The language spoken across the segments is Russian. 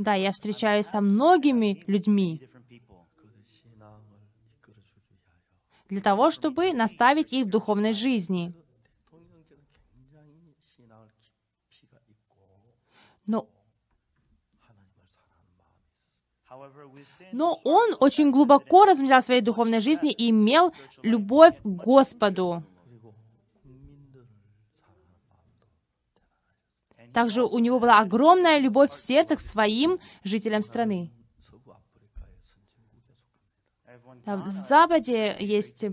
Да, я встречаюсь со многими людьми для того, чтобы наставить их в духовной жизни. Но Но он очень глубоко размышлял в своей духовной жизни и имел любовь к Господу. Также у него была огромная любовь в сердце к своим жителям страны. В Западе есть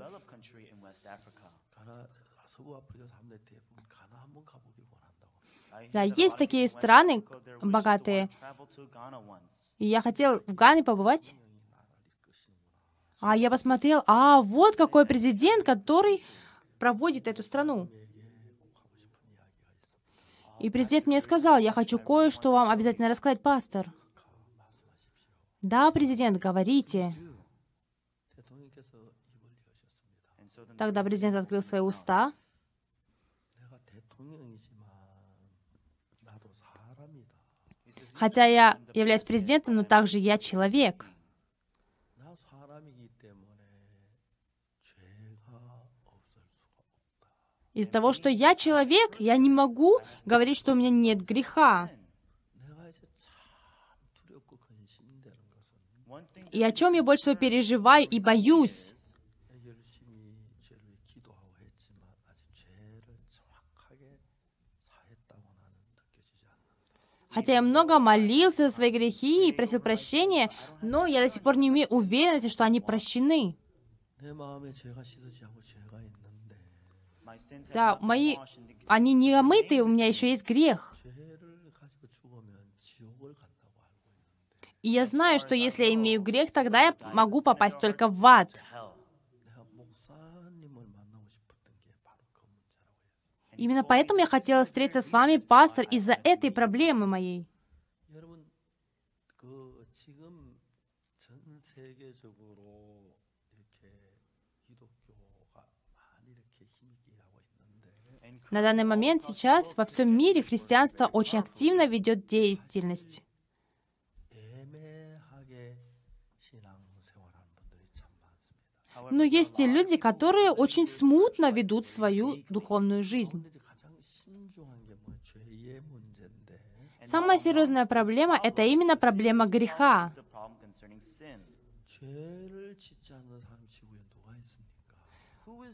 да, есть такие страны богатые. И я хотел в Гане побывать. А я посмотрел, а вот какой президент, который проводит эту страну. И президент мне сказал, я хочу кое-что вам обязательно рассказать, пастор. Да, президент, говорите. Тогда президент открыл свои уста. Хотя я являюсь президентом, но также я человек. Из-за того, что я человек, я не могу говорить, что у меня нет греха. И о чем я больше всего переживаю и боюсь? Хотя я много молился за свои грехи и просил прощения, но я до сих пор не имею уверенности, что они прощены. Да, мои, они не омыты, у меня еще есть грех. И я знаю, что если я имею грех, тогда я могу попасть только в ад. Именно поэтому я хотела встретиться с вами, пастор, из-за этой проблемы моей. На данный момент сейчас во всем мире христианство очень активно ведет деятельность. Но есть и люди, которые очень смутно ведут свою духовную жизнь. Самая серьезная проблема — это именно проблема греха.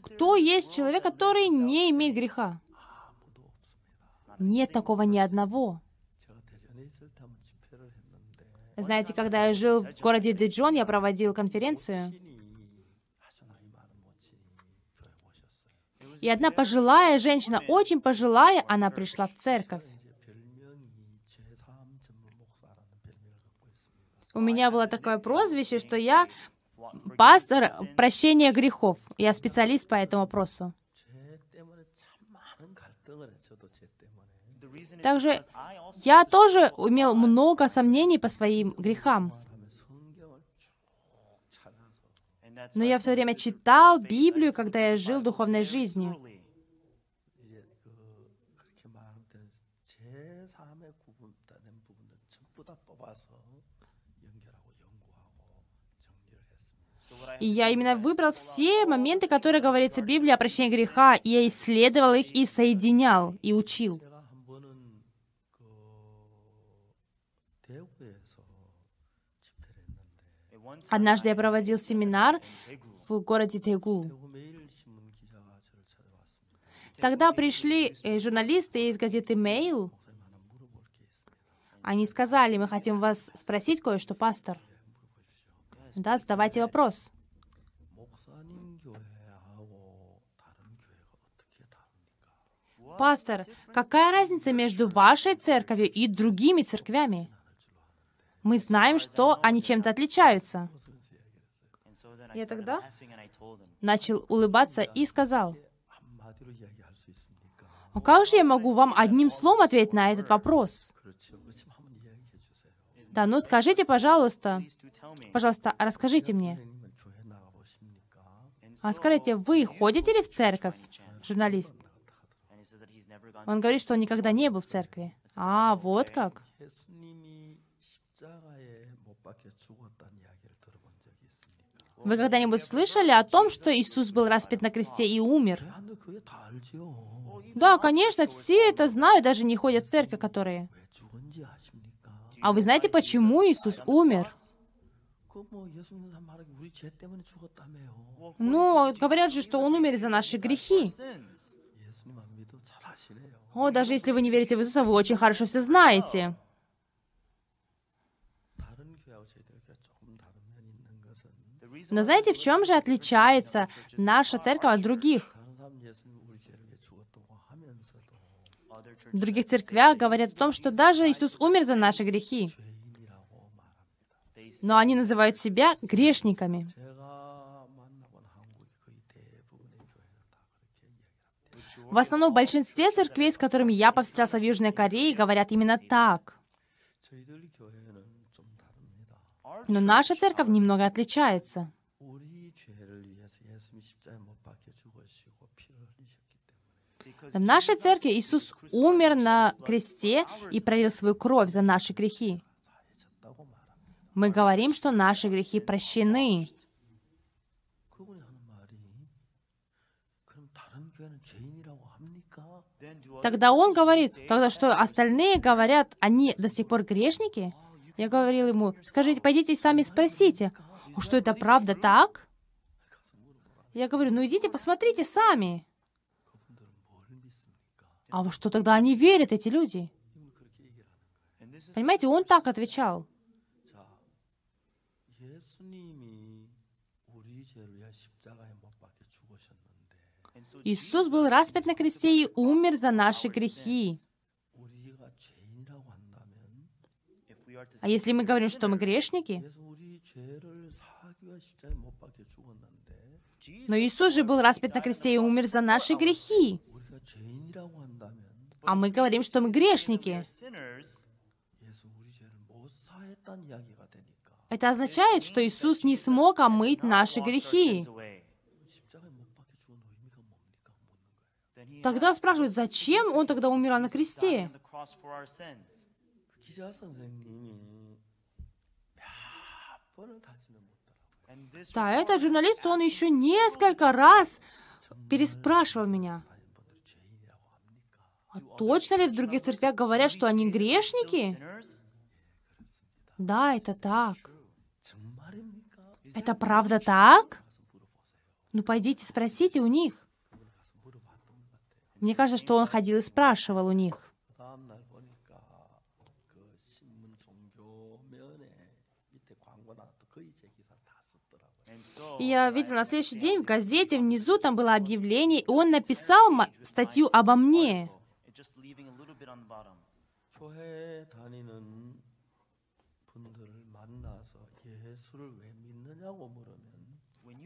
Кто есть человек, который не имеет греха? Нет такого ни одного. Знаете, когда я жил в городе Диджон, я проводил конференцию. И одна пожилая женщина, очень пожилая, она пришла в церковь. У меня было такое прозвище, что я пастор прощения грехов. Я специалист по этому вопросу. Также я тоже имел много сомнений по своим грехам. Но я все время читал Библию, когда я жил духовной жизнью. И я именно выбрал все моменты, которые говорится в Библии о прощении греха, и я исследовал их и соединял, и учил. Однажды я проводил семинар в городе Тегу. Тогда пришли э, журналисты из газеты «Мейл». Они сказали, мы хотим вас спросить кое-что, пастор. Да, задавайте вопрос. Пастор, какая разница между вашей церковью и другими церквями? Мы знаем, что они чем-то отличаются. Я тогда начал улыбаться и сказал, а как же я могу вам одним словом ответить на этот вопрос? Да, ну скажите, пожалуйста, пожалуйста, расскажите мне. А скажите, вы ходите ли в церковь, журналист? Он говорит, что он никогда не был в церкви. А, вот как. Вы когда-нибудь слышали о том, что Иисус был распят на кресте и умер? Да, конечно, все это знают, даже не ходят в церковь, которые. А вы знаете, почему Иисус умер? Ну, говорят же, что Он умер за наши грехи. О, даже если вы не верите в Иисуса, вы очень хорошо все знаете. Но знаете, в чем же отличается наша церковь от других? В других церквях говорят о том, что даже Иисус умер за наши грехи. Но они называют себя грешниками. В основном в большинстве церквей, с которыми я повстречался в Южной Корее, говорят именно так. Но наша церковь немного отличается. В нашей церкви Иисус умер на кресте и пролил свою кровь за наши грехи. Мы говорим, что наши грехи прощены. Тогда он говорит, тогда что остальные говорят, они до сих пор грешники? Я говорил ему, скажите, пойдите сами спросите, что это правда так? Я говорю, ну идите посмотрите сами. А во что тогда они верят, эти люди? Понимаете, он так отвечал. Иисус был распят на кресте и умер за наши грехи. А если мы говорим, что мы грешники, но Иисус же был распят на кресте и умер за наши грехи. А мы говорим, что мы грешники. Это означает, что Иисус не смог омыть наши грехи. Тогда спрашивают, зачем Он тогда умирал на кресте? Да, этот журналист, он еще несколько раз переспрашивал меня. А точно ли в других церквях говорят, что они грешники? Да, это так. Это правда так? Ну, пойдите спросите у них. Мне кажется, что он ходил и спрашивал у них. Я видел на следующий день в газете внизу там было объявление, и он написал статью обо мне.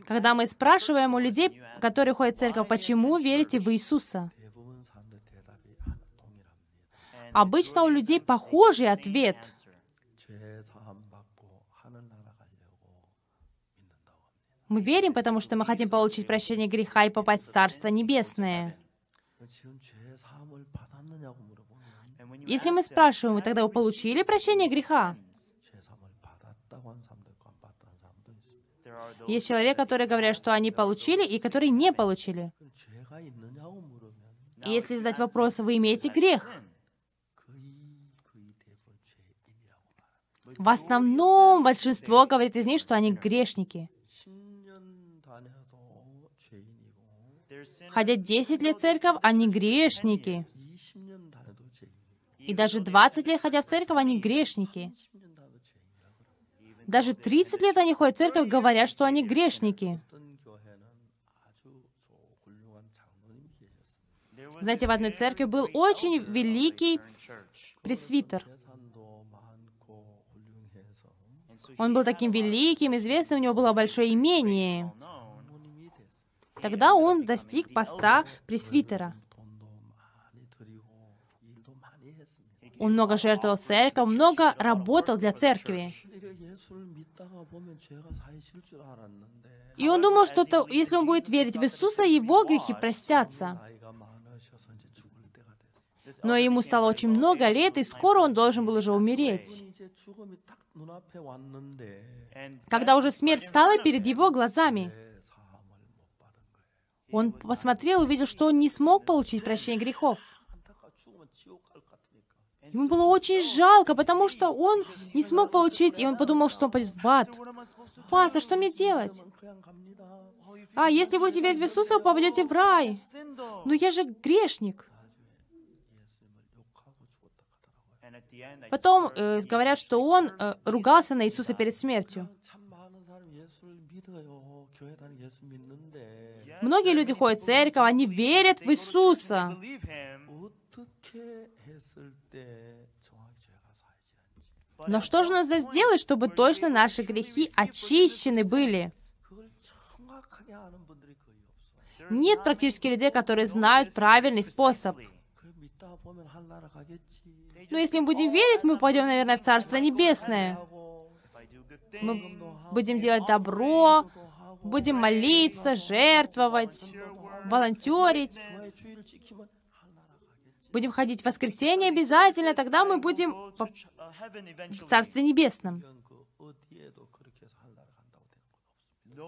Когда мы спрашиваем у людей, которые ходят в церковь, почему верите в Иисуса? Обычно у людей похожий ответ. Мы верим, потому что мы хотим получить прощение греха и попасть в Царство Небесное. Если мы спрашиваем, вы тогда вы получили прощение греха? Есть человек, которые говорят, что они получили, и которые не получили. И если задать вопрос, вы имеете грех? В основном большинство говорит из них, что они грешники. Ходя 10 лет в церковь, они грешники. И даже 20 лет ходя в церковь, они грешники. Даже 30 лет они ходят в церковь, говорят, что они грешники. Знаете, в одной церкви был очень великий пресвитер. Он был таким великим, известным, у него было большое имение. Тогда он достиг поста пресвитера. Он много жертвовал церковь, много работал для церкви. И он думал, что то, если он будет верить в Иисуса, его грехи простятся. Но ему стало очень много лет, и скоро он должен был уже умереть. Когда уже смерть стала перед его глазами, он посмотрел и увидел, что он не смог получить прощение грехов. Ему было очень жалко, потому что он не смог получить, и он подумал, что он пойдет в ад. Пастор, что мне делать? А, если вы верить в Иисуса, вы попадете в рай. Но я же грешник. Потом э, говорят, что он э, ругался на Иисуса перед смертью. Многие люди ходят в церковь, они верят в Иисуса. Но что же надо сделать, чтобы точно наши грехи очищены были? Нет практически людей, которые знают правильный способ. Но если мы будем верить, мы пойдем, наверное, в Царство Небесное. Мы будем делать добро, будем молиться, жертвовать, волонтерить. Будем ходить в воскресенье обязательно, тогда мы будем в Царстве Небесном.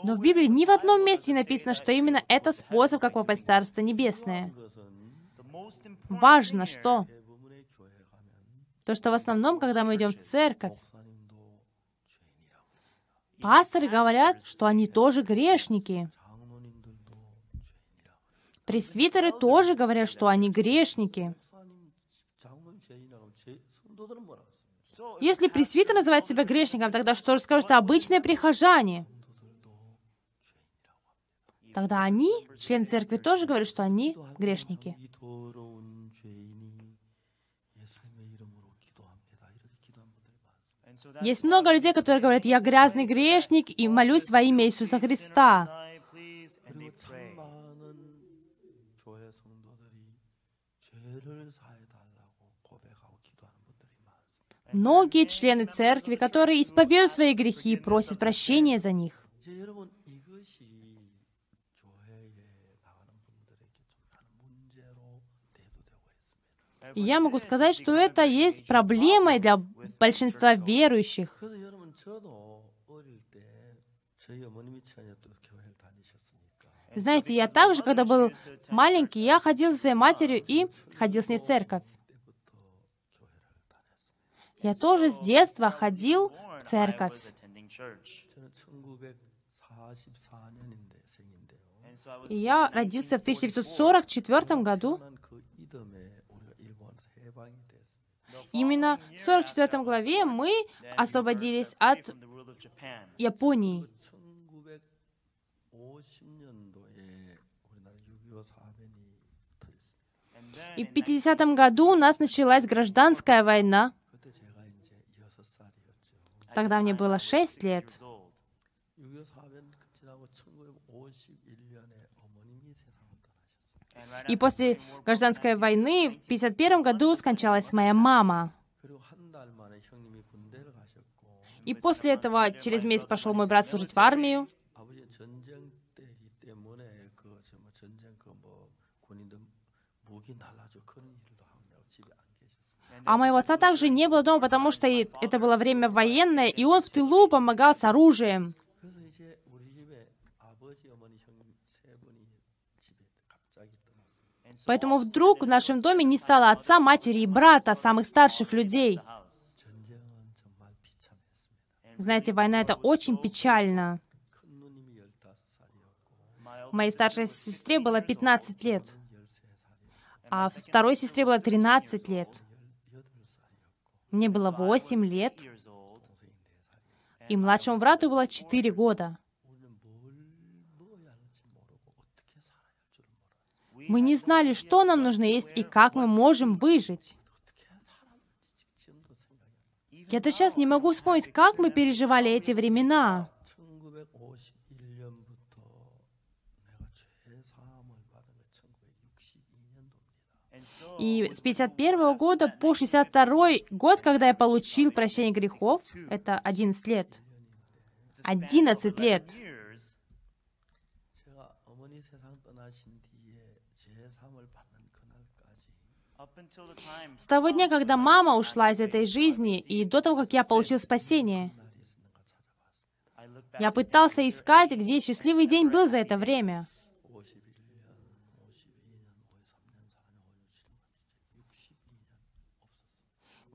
Но в Библии ни в одном месте не написано, что именно это способ, как попасть в Царство Небесное. Важно, что то, что в основном, когда мы идем в церковь, пасторы говорят, что они тоже грешники. Пресвитеры тоже говорят, что они грешники. Если пресвитер называет себя грешником, тогда что же скажут обычные прихожане? Тогда они, члены церкви, тоже говорят, что они грешники. Есть много людей, которые говорят, я грязный грешник и молюсь во имя Иисуса Христа. Многие члены церкви, которые исповедуют свои грехи, просят прощения за них. И я могу сказать, что это есть проблемой для большинства верующих. Знаете, я также, когда был маленький, я ходил со своей матерью и ходил с ней в церковь. Я тоже с детства ходил в церковь. И я родился в 1944 году. Именно в 44 главе мы освободились от Японии. И в 50 году у нас началась гражданская война. Тогда мне было 6 лет. И после гражданской войны в 1951 году скончалась моя мама. И после этого через месяц пошел мой брат служить в армию. А моего отца также не было дома, потому что это было время военное, и он в тылу помогал с оружием. Поэтому вдруг в нашем доме не стало отца, матери и брата, самых старших людей. Знаете, война — это очень печально. Моей старшей сестре было 15 лет, а второй сестре было 13 лет. Мне было 8 лет, и младшему брату было 4 года. Мы не знали, что нам нужно есть и как мы можем выжить. Я до сейчас не могу вспомнить, как мы переживали эти времена. И с 51 года по 62 год, когда я получил прощение грехов, это 11 лет. 11 лет. С того дня, когда мама ушла из этой жизни, и до того, как я получил спасение, я пытался искать, где счастливый день был за это время.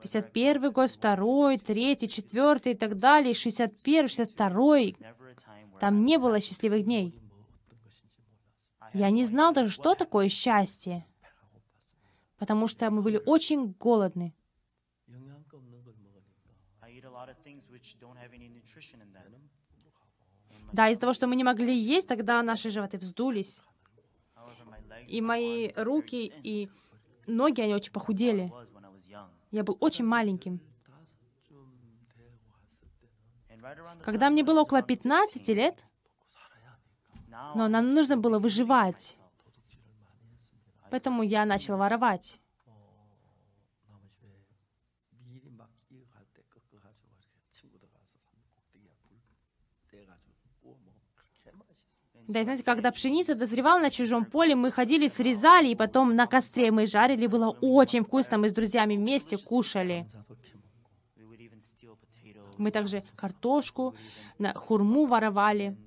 51 год, второй, третий, четвертый и так далее, 61, 62. Там не было счастливых дней. Я не знал даже, что такое счастье, потому что мы были очень голодны. Да, из-за того, что мы не могли есть, тогда наши животы вздулись. И мои руки и ноги, они очень похудели. Я был очень маленьким. Когда мне было около 15 лет, но нам нужно было выживать. Поэтому я начал воровать. Да, и знаете, когда пшеница дозревала на чужом поле, мы ходили, срезали, и потом на костре мы жарили. Было очень вкусно, мы с друзьями вместе кушали. Мы также картошку, хурму воровали.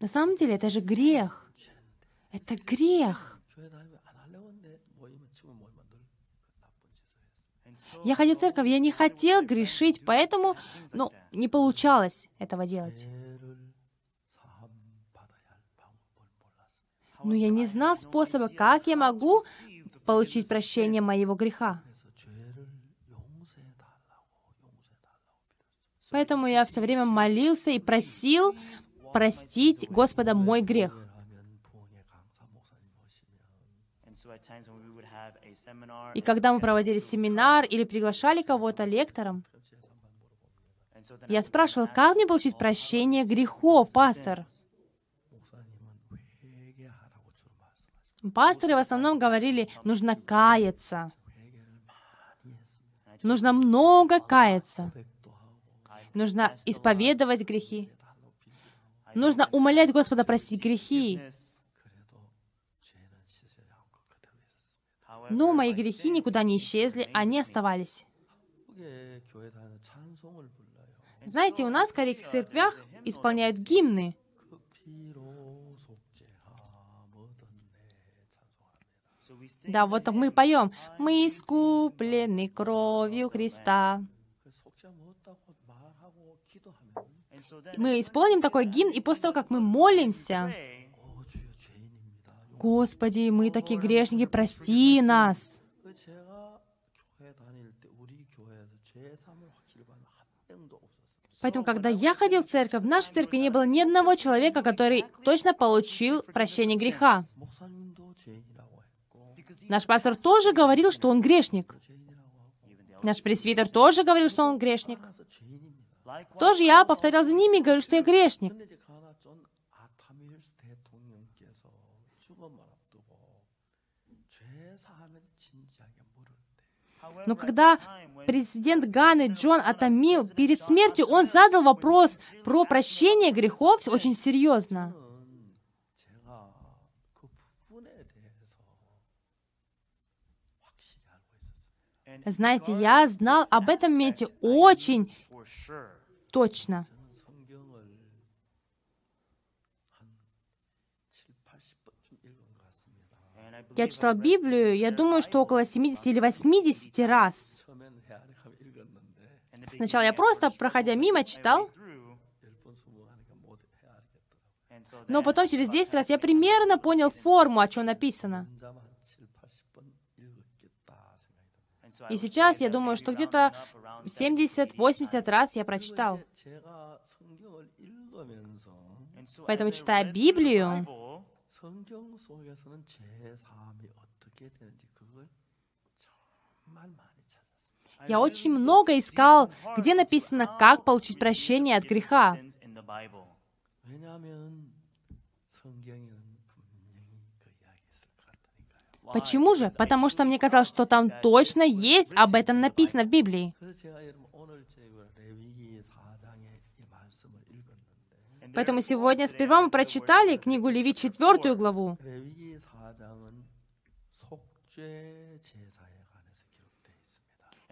На самом деле, это же грех. Это грех. Я ходил в церковь, я не хотел грешить, поэтому, ну, не получалось этого делать. но я не знал способа, как я могу получить прощение моего греха. Поэтому я все время молился и просил простить Господа мой грех. И когда мы проводили семинар или приглашали кого-то лектором, я спрашивал, как мне получить прощение грехов, пастор? Пасторы в основном говорили, нужно каяться. Нужно много каяться. Нужно исповедовать грехи. Нужно умолять Господа простить грехи. Но мои грехи никуда не исчезли, они оставались. Знаете, у нас в корейских церквях исполняют гимны. Да, вот мы поем. Мы искуплены кровью Христа. Мы исполним такой гимн, и после того, как мы молимся, Господи, мы такие грешники, прости нас. Поэтому, когда я ходил в церковь, в нашей церкви не было ни одного человека, который точно получил прощение греха. Наш пастор тоже говорил, что он грешник. Наш пресвитер тоже говорил, что он грешник. Тоже я повторял за ними и говорю, что я грешник. Но когда президент Ганы Джон Атамил перед смертью, он задал вопрос про прощение грехов очень серьезно. Знаете, я знал об этом месте очень точно. Я читал Библию, я думаю, что около 70 или 80 раз. Сначала я просто, проходя мимо, читал, но потом через 10 раз я примерно понял форму, о чем написано. И сейчас я думаю, что где-то 70-80 раз я прочитал. Поэтому, читая Библию, я очень много искал, где написано, как получить прощение от греха. Почему же? Потому что мне казалось, что там точно есть об этом написано в Библии. Поэтому сегодня сперва мы прочитали книгу Леви, четвертую главу.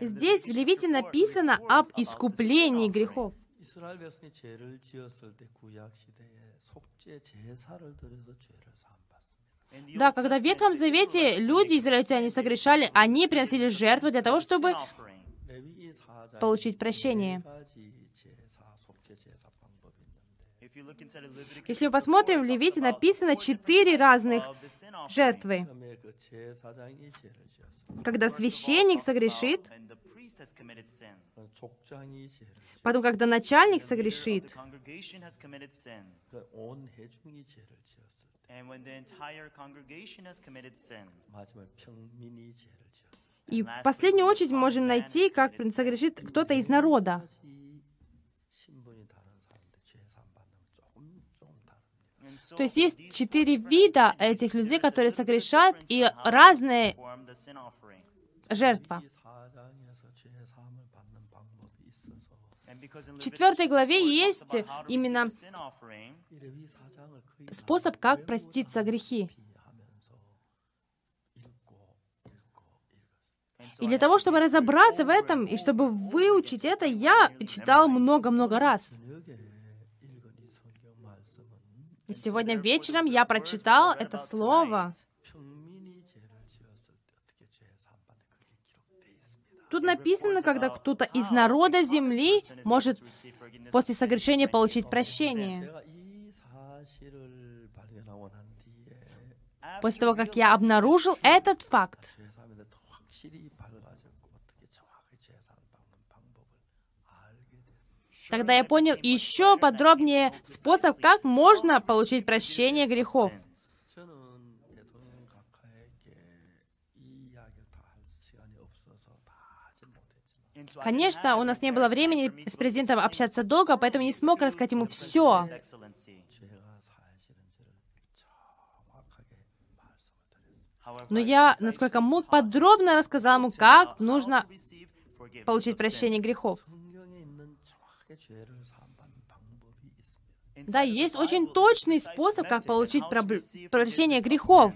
Здесь в Левите написано об искуплении грехов. Да, когда в Ветхом Завете люди, израильтяне, согрешали, они приносили жертвы для того, чтобы получить прощение. Если мы посмотрим, в Левите написано четыре разных жертвы. Когда священник согрешит, потом, когда начальник согрешит, и в последнюю очередь мы можем найти, как согрешит кто-то из народа. То есть есть четыре вида этих людей, которые согрешают, и разные жертва. В четвертой главе есть именно способ, как простить за грехи. И для того, чтобы разобраться в этом, и чтобы выучить это, я читал много-много раз. И сегодня вечером я прочитал это слово. Тут написано, когда кто-то из народа земли может после согрешения получить прощение. После того, как я обнаружил этот факт, Тогда я понял еще подробнее способ, как можно получить прощение грехов. Конечно, у нас не было времени с президентом общаться долго, поэтому не смог рассказать ему все. Но я, насколько мог, подробно рассказал ему, как нужно получить прощение грехов. Да, есть очень точный способ, как получить прощение грехов.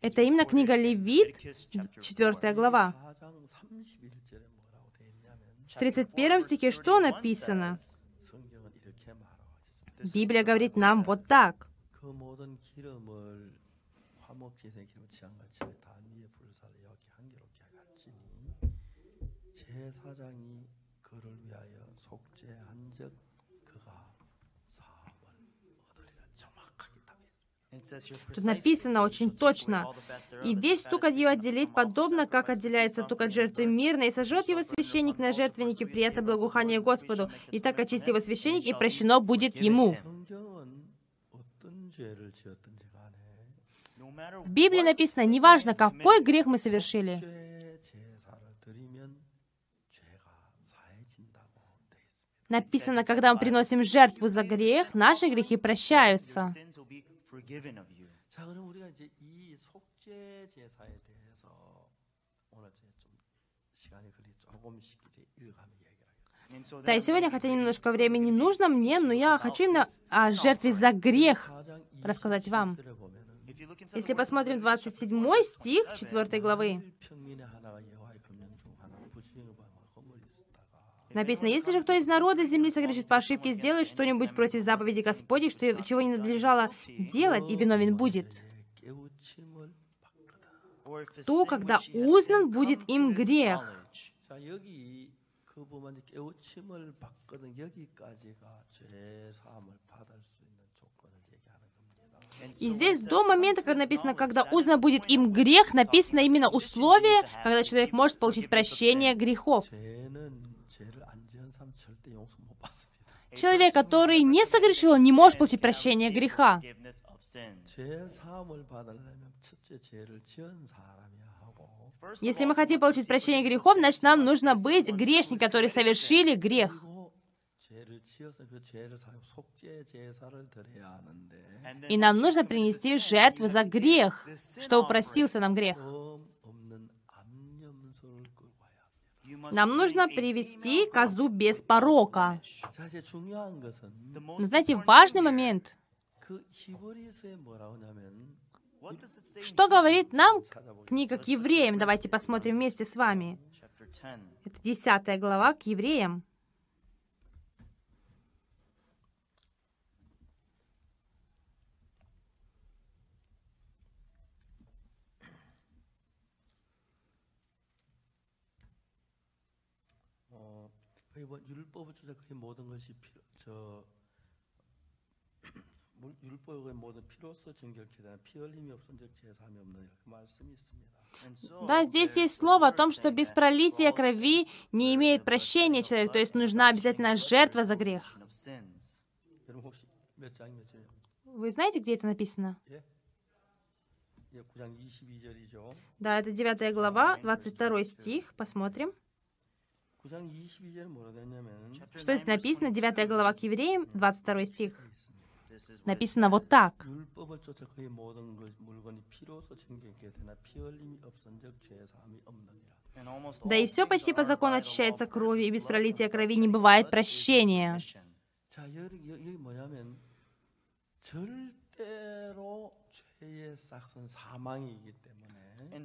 Это именно книга Левит, 4 глава. В 31 стихе что написано? Библия говорит нам вот так. 제사장이 그를 위하여 속죄한즉 그가 사함을 얻으리라 정확하게 Тут написано очень точно. «И весь тук от ее отделит, подобно, как отделяется тук от жертвы мирной, и сожжет его священник на жертвеннике, при этом благоухание Господу, и так очистит его священник, и прощено будет ему». В Библии написано, неважно, какой грех мы совершили, Написано, когда мы приносим жертву за грех, наши грехи прощаются. Да, и сегодня, хотя немножко времени нужно мне, но я хочу именно о жертве за грех рассказать вам. Если посмотрим 27 стих 4 главы, Написано, если же кто из народа земли согрешит по ошибке, сделает что-нибудь против заповеди Господней, что, чего не надлежало делать, и виновен будет. То, когда узнан будет им грех. И здесь до момента, когда написано, когда узнан будет им грех, написано именно условие, когда человек может получить прощение грехов. Человек, который не согрешил, не может получить прощение греха. Если мы хотим получить прощение грехов, значит, нам нужно быть грешниками, которые совершили грех. И нам нужно принести жертву за грех, чтобы простился нам грех. Нам нужно привести козу без порока. Но знаете, важный момент. Что говорит нам книга к евреям? Давайте посмотрим вместе с вами. Это 10 глава к евреям. 거의 뭐 율법을 쫓아 거의 모든 것이 필요, 저 율법의 모든 피로서 정결케 되는 피 흘림이 없은 적 제사함이 없느니라 그 말씀이 있습니다. Да, здесь есть слово о том, что без пролития крови не имеет прощения человек, то есть нужна обязательно жертва за грех. 여러분 혹시 몇 장, 몇 절이요? Вы знаете, где это написано? 예? 예, 9장 22절이죠. Да, это 9 глава, 22 стих. Посмотрим. Что здесь написано? 9 глава к евреям, 22 стих. Написано вот так. 율법을 쫓아 그의 모든 것- 물건이 피로서 정결케 되나 피 흘림이 없은 적 제사함이 없느니라. Да и все почти по закону очищается кровью, и без пролития крови не бывает прощения. 자, 여기, 여기 여기 뭐냐면 절대로 죄의 싹은 사망이기 때문에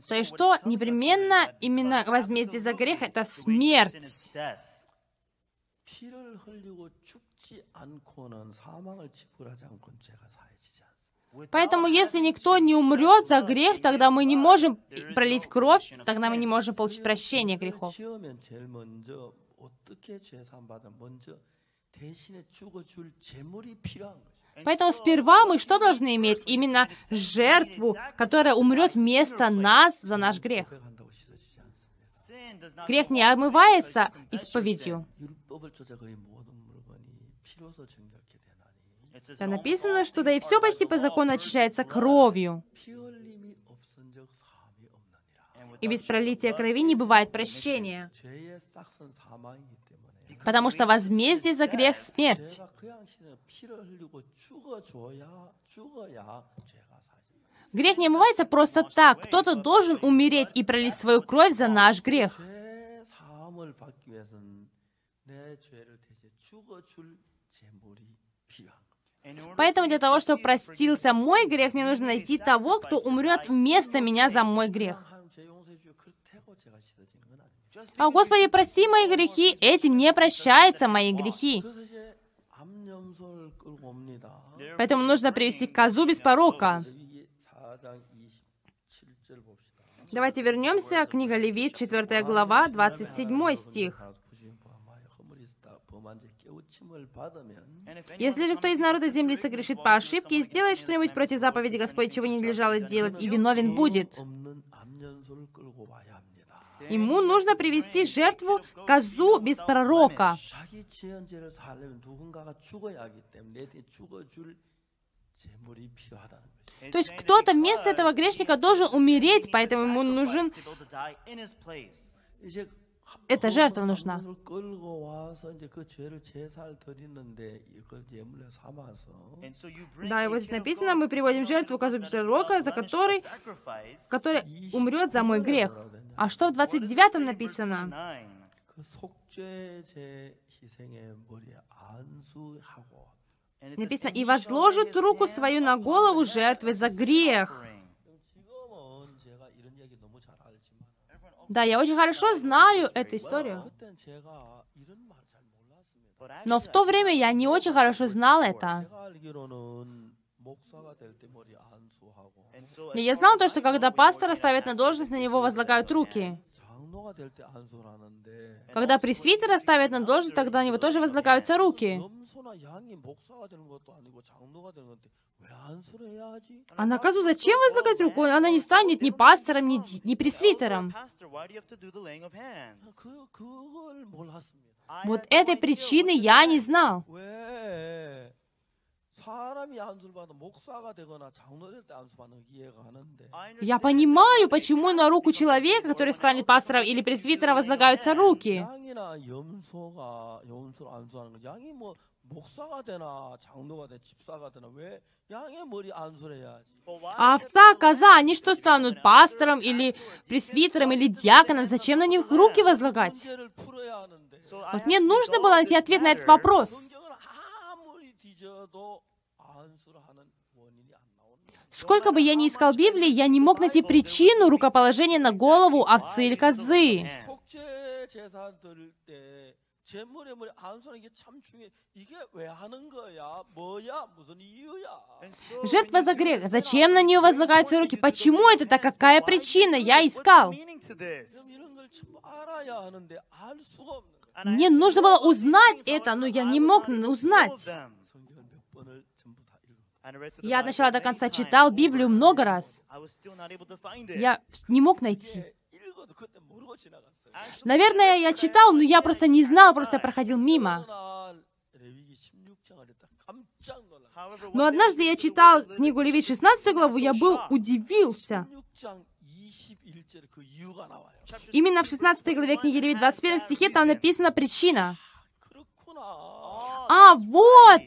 То есть что? Непременно именно возмездие за грех — это смерть. 피를 흘리고 죽지 않고는 사망을 지불하지 않고는 죄가 사해지지 않습니다. Поэтому если никто не умрет за грех, тогда мы не можем пролить кровь, тогда мы не можем получить прощение грехов. 지으면 제일 먼저 어떻게 죄산 받아 먼저 대신에 죽어줄 제물이 필요한 거죠. Поэтому сперва мы что должны иметь? Именно жертву, которая умрет вместо нас за наш грех. Грех не омывается исповедью. Это написано, что да и все почти по закону очищается кровью. И без пролития крови не бывает прощения потому что возмездие за грех — смерть. Грех не омывается просто так. Кто-то должен умереть и пролить свою кровь за наш грех. Поэтому для того, чтобы простился мой грех, мне нужно найти того, кто умрет вместо меня за мой грех. О, Господи, прости мои грехи, этим не прощаются мои грехи. Поэтому нужно привести козу без порока. Давайте вернемся. Книга Левит, 4 глава, 27 стих. Если же кто из народа земли согрешит по ошибке и сделает что-нибудь против заповеди Господь, чего не лежало делать, и виновен будет. Ему нужно привести жертву козу без пророка. То есть кто-то вместо этого грешника должен умереть, поэтому ему нужен эта жертва нужна. Да, и вот здесь написано, мы приводим жертву козыррока, за который, который умрет за мой грех. А что в 29 написано? Написано, и возложит руку свою на голову жертвы за грех. Да, я очень хорошо знаю эту историю. Но в то время я не очень хорошо знал это. Я знал то, что когда пастора ставят на должность, на него возлагают руки. Когда пресвитера ставят на должность, тогда на него тоже возлагаются руки. А наказу зачем возлагать руку? Она не станет ни пастором, ни, ни пресвитером. Вот этой причины я не знал. Я понимаю, почему на руку человека, который станет пастором или пресвитером, возлагаются руки. А овца, коза, они что станут пастором или пресвитером или диаконом? Зачем на них руки возлагать? Вот мне нужно было найти ответ на этот вопрос. Сколько бы я ни искал Библии, я не мог найти причину рукоположения на голову овцы или козы. 속죄 제사 드릴 때 제물의 물이 안수하는 게 참 중요해. 이게 왜 하는 거야? 뭐야? 무슨 이유야? Жертва за грех. Зачем на нее возлагаются руки? Почему это так? Какая причина? Я искал. 그럼 이런 걸 전부 알아야 하는데 알 수가 없는 거야. Мне нужно было узнать это, но я не мог узнать. 성경을 몇 번을 전부 다 읽어. Я от начала до конца читал Библию много раз. Я не мог найти. Наверное, я читал, но я просто не знал, просто проходил мимо. Но однажды я читал книгу Левит 16 главу, я был удивился. Именно в 16 главе книги Левит 21 стихе там написана причина. А, вот!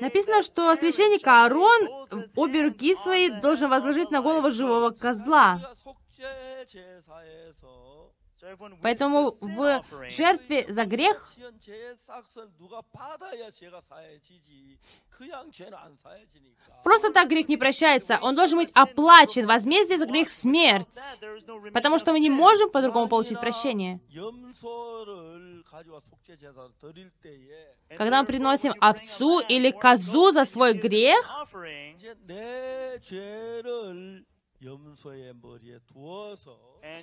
Написано, что священник Аарон обе руки свои должен возложить на голову живого козла. Поэтому в жертве за грех просто так грех не прощается. Он должен быть оплачен. Возмездие за грех — смерть. Потому что мы не можем по-другому получить прощение. Когда мы приносим овцу или козу за свой грех,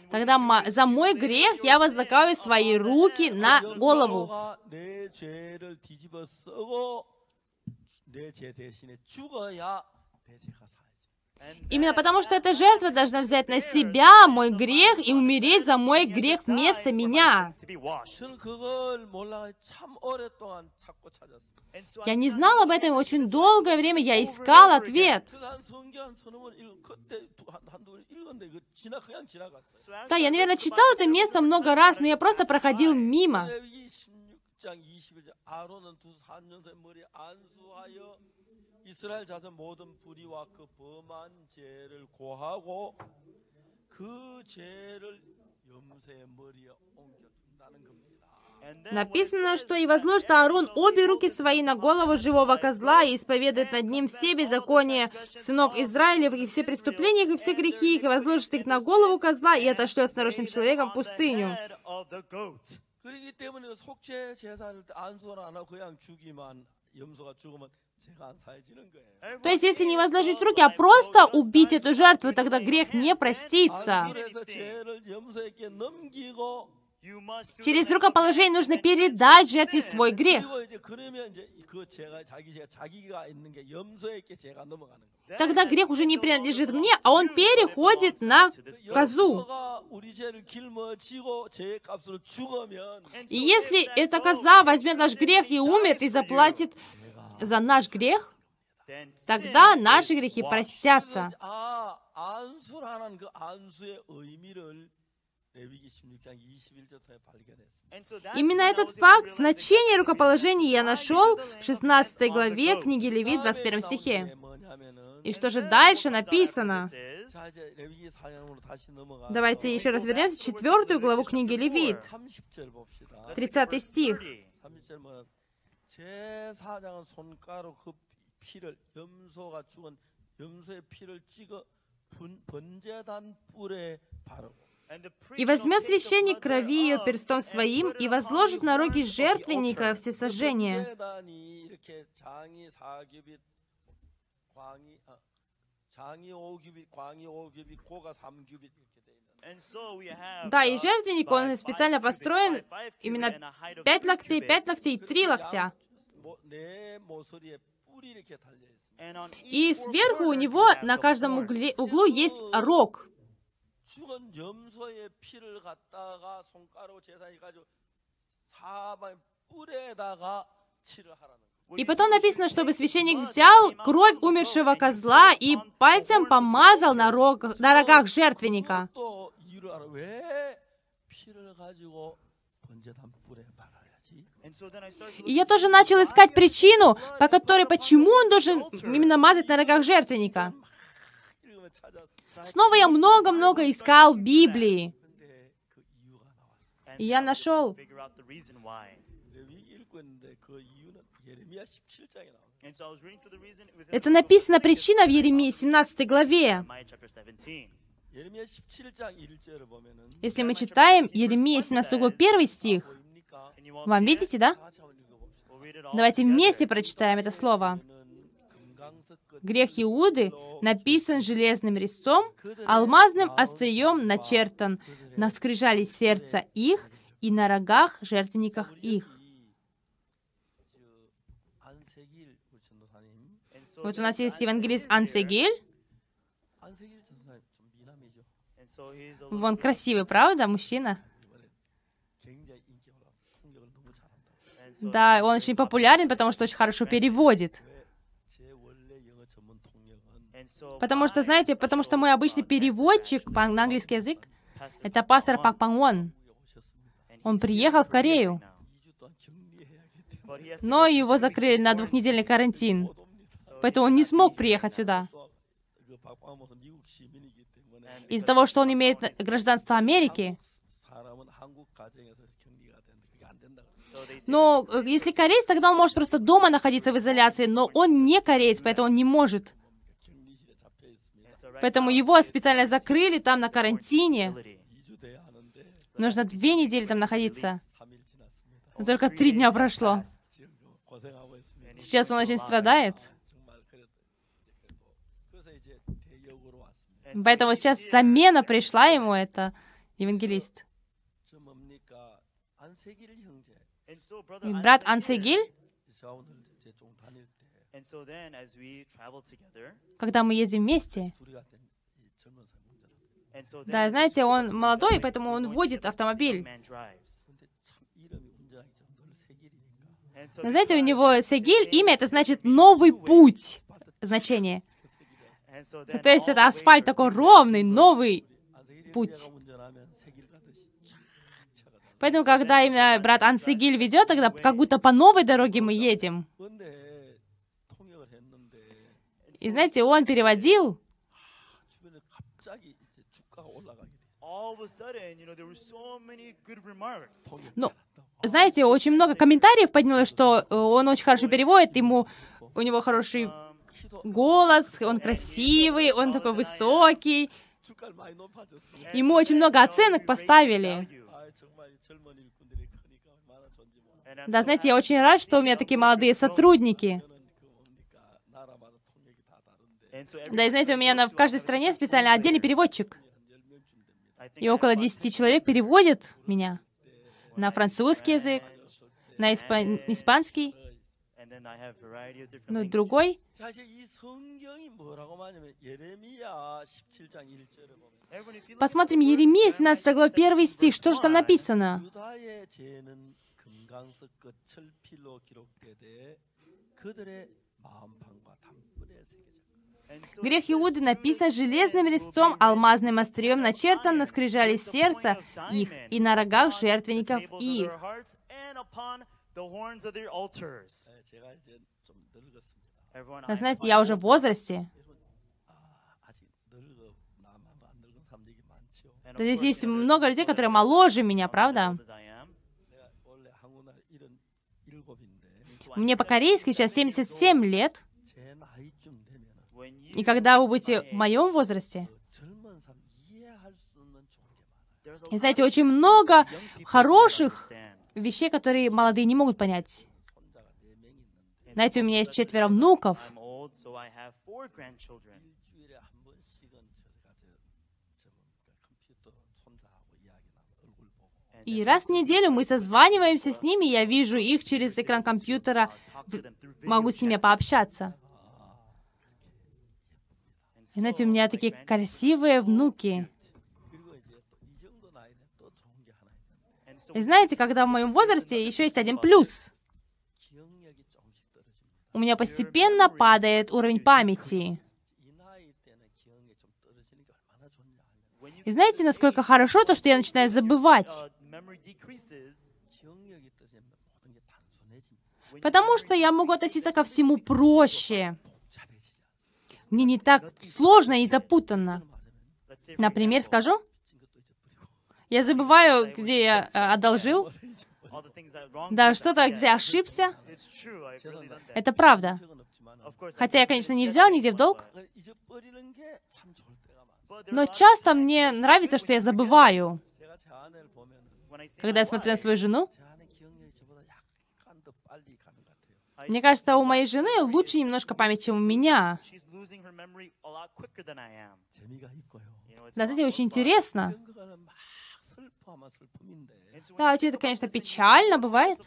Тогда за мой грех я возлагаю свои руки на голову. Именно потому, что эта жертва должна взять на себя мой грех и умереть за мой грех вместо меня. 저는 그걸 몰라 참 오랫동안 찾고 찾았어요. Я не знал об этом, и очень долгое время я искал ответ. 그한 성경 한 서너 번 읽, 그때 두- 한, 한두 번 읽었는데 그 지나 그냥 지나갔어요. Да, я, наверное, читал это место много раз, но я просто проходил мимо. 레위기 16장 21절 아론은 두 산년의 머리 안수하여 이스라엘 자손 모든 불의와 그 범한 죄를 고하고 그 죄를 염소의 머리에 옮겨둔다는 겁니다. Написано, что «И возложит Аарон обе руки свои на голову живого козла и исповедует над ним все беззакония сынов Израилев и все преступления их и все грехи их, и возложит их на голову козла и отошлет с нарочным человеком в пустыню». 그렇기 때문에 속죄 제사를 때 안수를 안 하고 그냥 죽이만 염소가 죽으면 то есть, если не возложить руки, а просто убить эту жертву, тогда грех не простится. Через рукоположение нужно передать жертве свой грех. Тогда грех уже не принадлежит мне, а он переходит на козу. И если эта коза возьмет наш грех и умер, и заплатит за наш грех, тогда наши грехи простятся. Именно этот факт, значение рукоположения я нашел в 16 главе книги Левит, 21 стихе. И что же дальше написано? Давайте еще раз вернемся в 4 главу книги Левит, 30 стих. 30절 뭐냐? 제4장은 손가락 그 피를 염소가 죽은 염소의 피를 찍어 분- 번제단 뿔에 바르고 «И возьмет священник крови ее перстом своим и возложит на роги жертвенника всесожжения». 번제단이 이렇게 장이 4규빗, 광이 아, 장이 5규빗, 광이 5규빗, 고가 3규빗 이렇게 돼 있는. Да, и жертвенник, он специально построен именно 5 локтей, 5 локтей, 3 локтя. И сверху у него на каждом угле, углу есть рог. И потом написано, чтобы священник взял кровь умершего козла и пальцем помазал на, рог, на рогах жертвенника. И я тоже начал искать причину, по которой, почему он должен именно мазать на рогах жертвенника. Снова я много-много искал в Библии. И я нашел. Это написано причина в Еремии 17 главе. Если мы читаем Еремия 17 главу 1 стих, вам видите, да? Давайте вместе прочитаем это слово. Грех Иуды написан железным резцом, алмазным острием начертан, на скрижали сердца их и на рогах жертвенниках их. Вот у нас есть евангелист Ансегиль. Он красивый, правда, мужчина? Да, он очень популярен, потому что очень хорошо переводит. Потому что, знаете, потому что мой обычный переводчик на английский язык — это пастор Пак Пан Вон. Он приехал в Корею, но его закрыли на двухнедельный карантин, поэтому он не смог приехать сюда. Из-за того, что он имеет гражданство Америки, но э, если кореец, тогда он может просто дома находиться в изоляции, но он не кореец, поэтому он не может. Поэтому его специально закрыли там на карантине. Нужно две недели там находиться. Но только три дня прошло. Сейчас он очень страдает. Поэтому сейчас замена пришла ему, это евангелист. И брат Ансегиль, когда мы ездим вместе, да, знаете, он молодой, поэтому он водит автомобиль. Знаете, у него Сегиль, имя это значит «новый путь» значение. То есть это асфальт такой ровный, новый путь. Поэтому, когда именно брат Ансигиль ведет, тогда как будто по новой дороге мы едем. И знаете, он переводил, ну, знаете, очень много комментариев поднялось, что э, он очень хорошо переводит, ему у него хороший голос, он красивый, он такой высокий. Ему очень много оценок поставили. Да, знаете, я очень рад, что у меня такие молодые сотрудники. Да, и знаете, у меня на, в каждой стране специально отдельный переводчик. И около 10 человек переводят меня на французский язык, на испа испанский, ну, другой. Посмотрим Еремия, 17 глава, 1 стих. Что же там написано? Грех Иуды написан железным резцом, алмазным острием начертан на скрижали сердца их и на рогах жертвенников их. Но знаете, я уже в возрасте. То есть есть много людей, которые моложе меня, правда? Мне по-корейски сейчас 77 лет. И когда вы будете в моем возрасте, и знаете, очень много хороших вещей, которые молодые не могут понять. Знаете, у меня есть четверо внуков. И раз в неделю мы созваниваемся с ними, я вижу их через экран компьютера, могу с ними пообщаться. И знаете, у меня такие красивые внуки. И знаете, когда в моем возрасте еще есть один плюс. У меня постепенно падает уровень памяти. И знаете, насколько хорошо то, что я начинаю забывать? Потому что я могу относиться ко всему проще. Мне не так сложно и запутанно. Например, скажу, я забываю, где я э, одолжил, да, что-то, где ошибся. Это правда. Хотя я, конечно, не взял нигде в долг. Но часто мне нравится, что я забываю. Когда я смотрю на свою жену, мне кажется, у моей жены лучше немножко память, чем у меня. Да, это очень интересно. Да, это, конечно, печально бывает.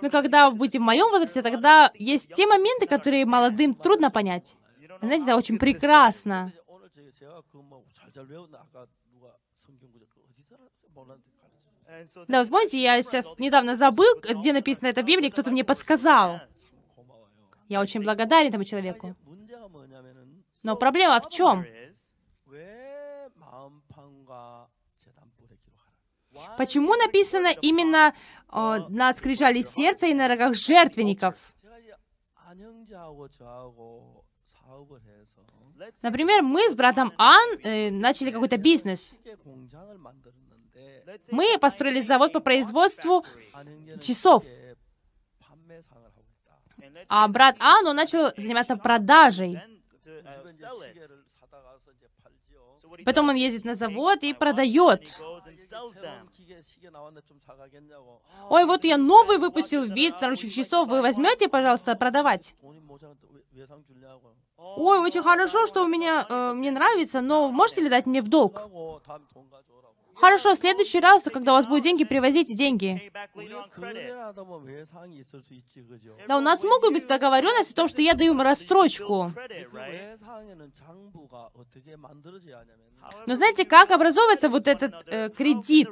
Но когда вы будете в моем возрасте, тогда есть те моменты, которые молодым трудно понять. Знаете, это очень прекрасно. Да, вот помните, я сейчас недавно забыл, где написано это в Библии, кто-то мне подсказал. Я очень благодарен этому человеку. Но проблема в чем? Почему написано именно э, на скрижали сердца и на рогах жертвенников? Например, мы с братом Ан э, начали какой-то бизнес. Мы построили завод по производству часов. А брат Ан, он начал заниматься продажей. Потом он ездит на завод и продает. Ой, вот я новый выпустил вид наручных часов, вы возьмете, пожалуйста, продавать? ой, очень хорошо, что у меня, э, мне нравится, но можете ли дать мне в долг? Хорошо, в следующий раз, когда у вас будут деньги, привозите деньги. Да, у нас могут быть договоренности о том, что я даю им расстрочку. Но знаете, как образовывается вот этот э, кредит?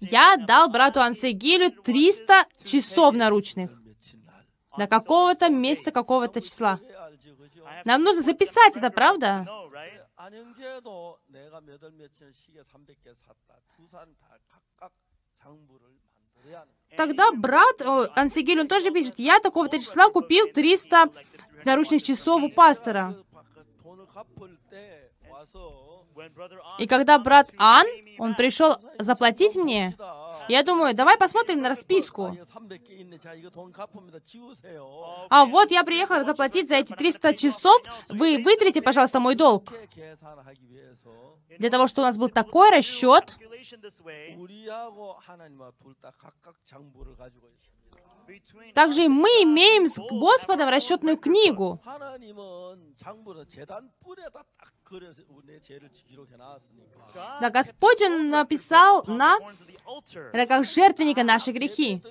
Я дал брату Ансегилю 300 часов наручных до какого-то месяца, какого-то числа. Нам нужно записать это, правда? Тогда брат о, Ансигиль, он тоже пишет, я такого-то числа купил 300 наручных часов у пастора. И когда брат Ан, он пришел заплатить мне, я думаю, давай посмотрим на расписку. А вот я приехал заплатить за эти 300 часов, вы вытрите, пожалуйста, мой долг. Для того, чтобы у нас был такой расчет, также мы имеем с Господом расчетную книгу. Да, Господь Он написал на рогах жертвенника наши грехи.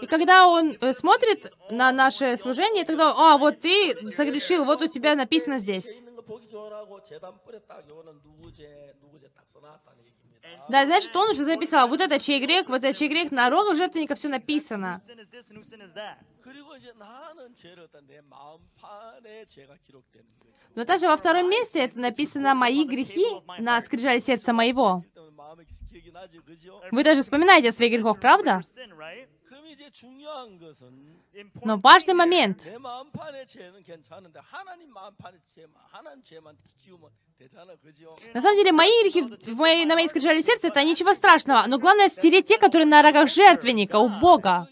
И когда он э, смотрит на наше служение, тогда, а, вот ты согрешил, вот у тебя написано здесь. Да, значит, он уже записал, вот это чей грех, вот это чей грех, на рогах жертвенника все написано. Но также во втором месте это написано «Мои грехи на скрижале сердца моего». Вы даже вспоминаете о своих грехах, правда? Но важный момент. На самом деле, мои грехи в моей, на моей скрижали сердце, это ничего страшного. Но главное стереть те, которые на рогах жертвенника, у Бога.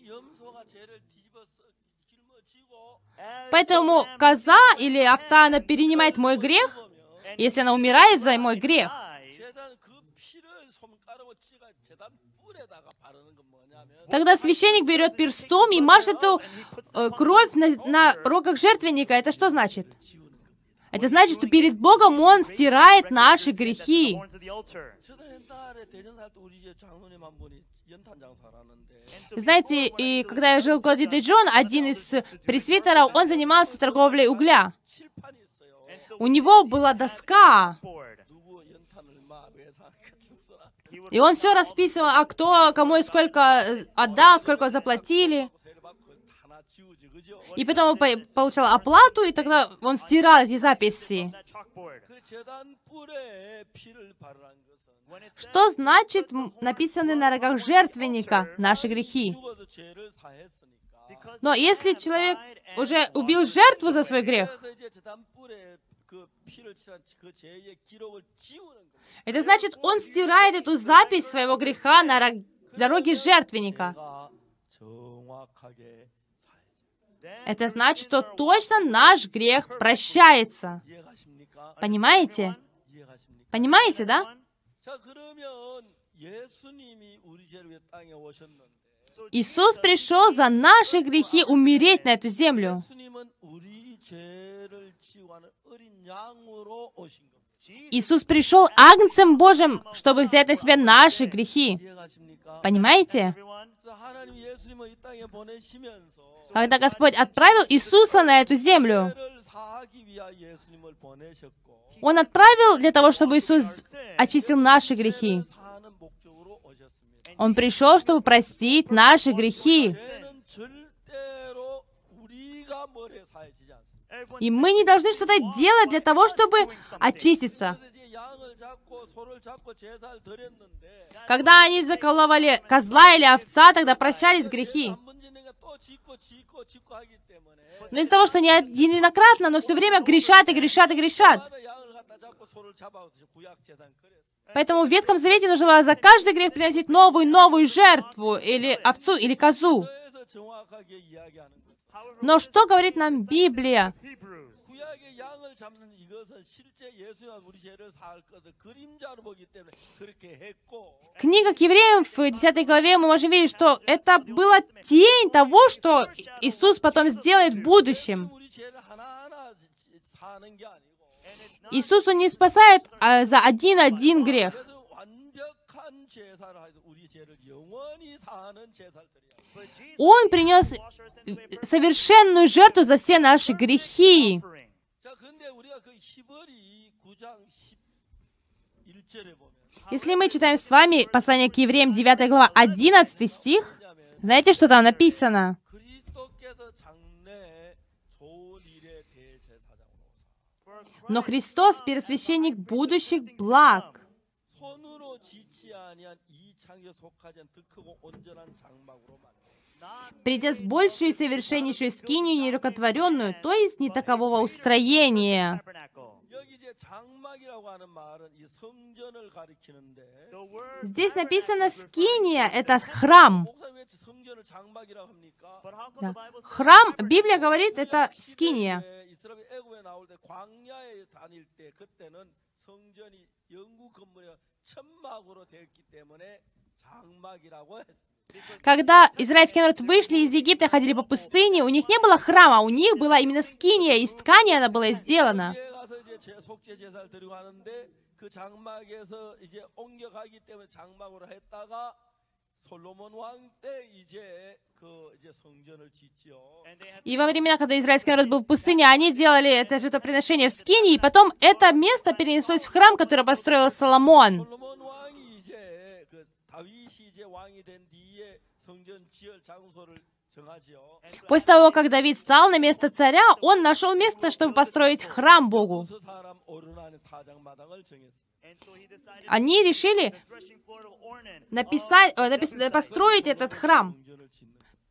Поэтому коза или овца, она перенимает мой грех, если она умирает за мой грех. Тогда священник берет перстом и машет эту э, кровь на, на рогах жертвенника. Это что значит? Это значит, что перед Богом Он стирает наши грехи. Знаете, и когда я жил в городе Дэджон, один из пресвитеров, он занимался торговлей угля. У него была доска, и он все расписывал, а кто, кому и сколько э, отдал, сколько заплатили. И потом он получал оплату, и тогда он стирал эти записи. Что значит написаны на рогах жертвенника наши грехи? Но если человек уже убил жертву за свой грех, это значит, он стирает эту запись своего греха на дороге жертвенника. Это значит, что точно наш грех прощается. Понимаете? Понимаете, да? Иисус пришел за наши грехи умереть на эту землю. Иисус пришел Агнцем Божьим, чтобы взять на себя наши грехи. Понимаете? Когда Господь отправил Иисуса на эту землю, Он отправил для того, чтобы Иисус очистил наши грехи. Он пришел, чтобы простить наши грехи. И мы не должны что-то делать для того, чтобы очиститься. Когда они заколовали козла или овца, тогда прощались грехи. Но из-за того, что они единократно, но все время грешат и грешат и грешат. Поэтому в Ветхом Завете нужно было за каждый грех приносить новую, новую жертву, или овцу, или козу. Но что говорит нам Библия? Книга к евреям в 10 главе мы можем видеть, что это была тень того, что Иисус потом сделает в будущем. Иисусу не спасает а за один-один грех. Он принес совершенную жертву за все наши грехи. Если мы читаем с вами послание к евреям 9 глава 11 стих, знаете, что там написано? Но Христос – первосвященник будущих благ придя с большей и совершеннейшей скинью нерукотворенную, то есть не такового устроения. Здесь написано «скиния» — это храм. Да. Храм, Библия говорит, это скиния. Когда израильский народ вышли из Египта и ходили по пустыне, у них не было храма, у них была именно скиния, из ткани она была сделана. И во времена, когда израильский народ был в пустыне, они делали это жертвоприношение в Скинии, и потом это место перенеслось в храм, который построил Соломон. После того, как Давид стал на место царя, он нашел место, чтобы построить храм Богу. Они решили написать, э, напис, построить этот храм.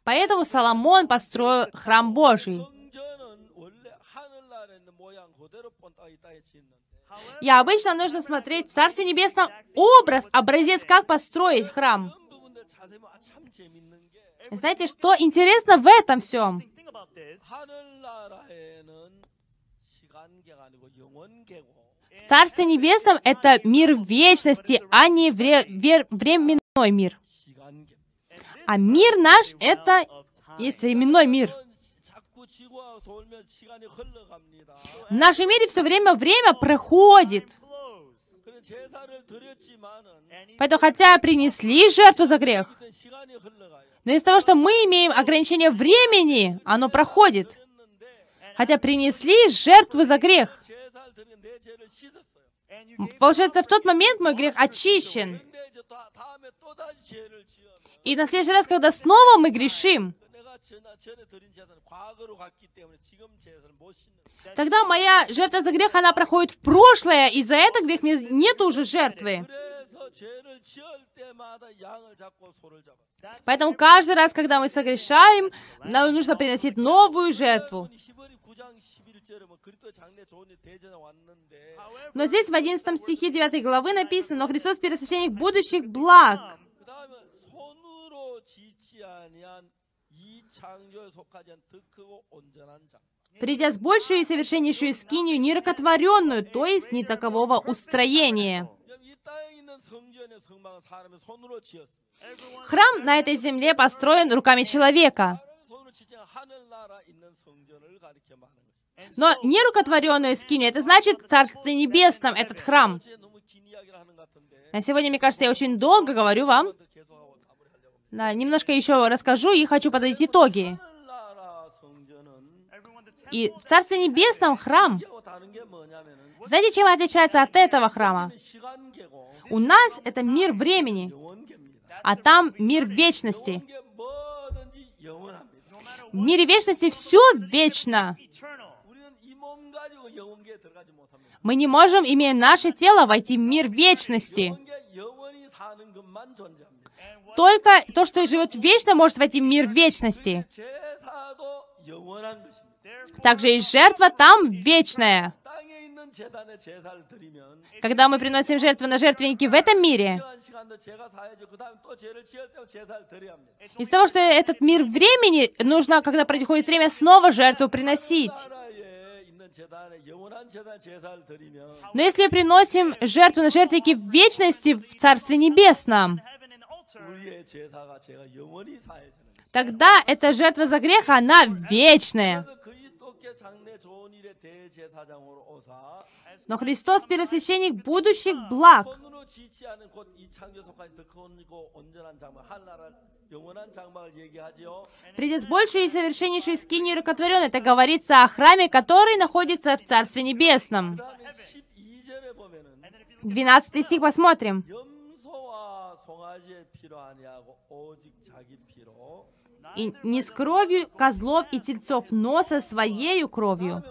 Поэтому Соломон построил храм Божий. И обычно нужно смотреть в Царстве Небесном образ, образец, как построить храм. Знаете, что интересно в этом всем? В Царстве Небесном это мир вечности, а не вре- вер- временной мир. А мир наш — это есть временной мир. В нашем мире все время время проходит. Поэтому, хотя принесли жертву за грех, но из-за того, что мы имеем ограничение времени, оно проходит. Хотя принесли жертву за грех. Получается, в тот момент мой грех очищен. И на следующий раз, когда снова мы грешим, Тогда моя жертва за грех, она проходит в прошлое, и за этот грех мне нет уже жертвы. Поэтому каждый раз, когда мы согрешаем, нам нужно приносить новую жертву. Но здесь в 11 стихе 9 главы написано, «Но Христос – первосвященник будущих благ» придя с большую и совершеннейшую скинию, нерокотворенную, то есть не такового устроения. Храм на этой земле построен руками человека. Но нерукотворенную скинию, это значит Царствие Небесном, этот храм. На сегодня, мне кажется, я очень долго говорю вам, да, немножко еще расскажу и хочу подойти итоги. И в Царстве Небесном храм, знаете, чем отличается от этого храма? У нас это мир времени, а там мир вечности. В мире вечности все вечно. Мы не можем, имея наше тело, войти в мир вечности. Только то, что живет вечно, может войти в мир вечности. Также и жертва там вечная. Когда мы приносим жертвы на жертвенники в этом мире, из-за того, что этот мир времени, нужно, когда проходит время, снова жертву приносить. Но если приносим жертву на жертвенники в вечности в Царстве Небесном, тогда эта жертва за грех, она вечная. Но Христос, первосвященник будущих благ. Придет больше и совершеннейший скини рукотворен. Это говорится о храме, который находится в Царстве Небесном. 12 стих посмотрим и не с кровью козлов и тельцов, но со своей кровью.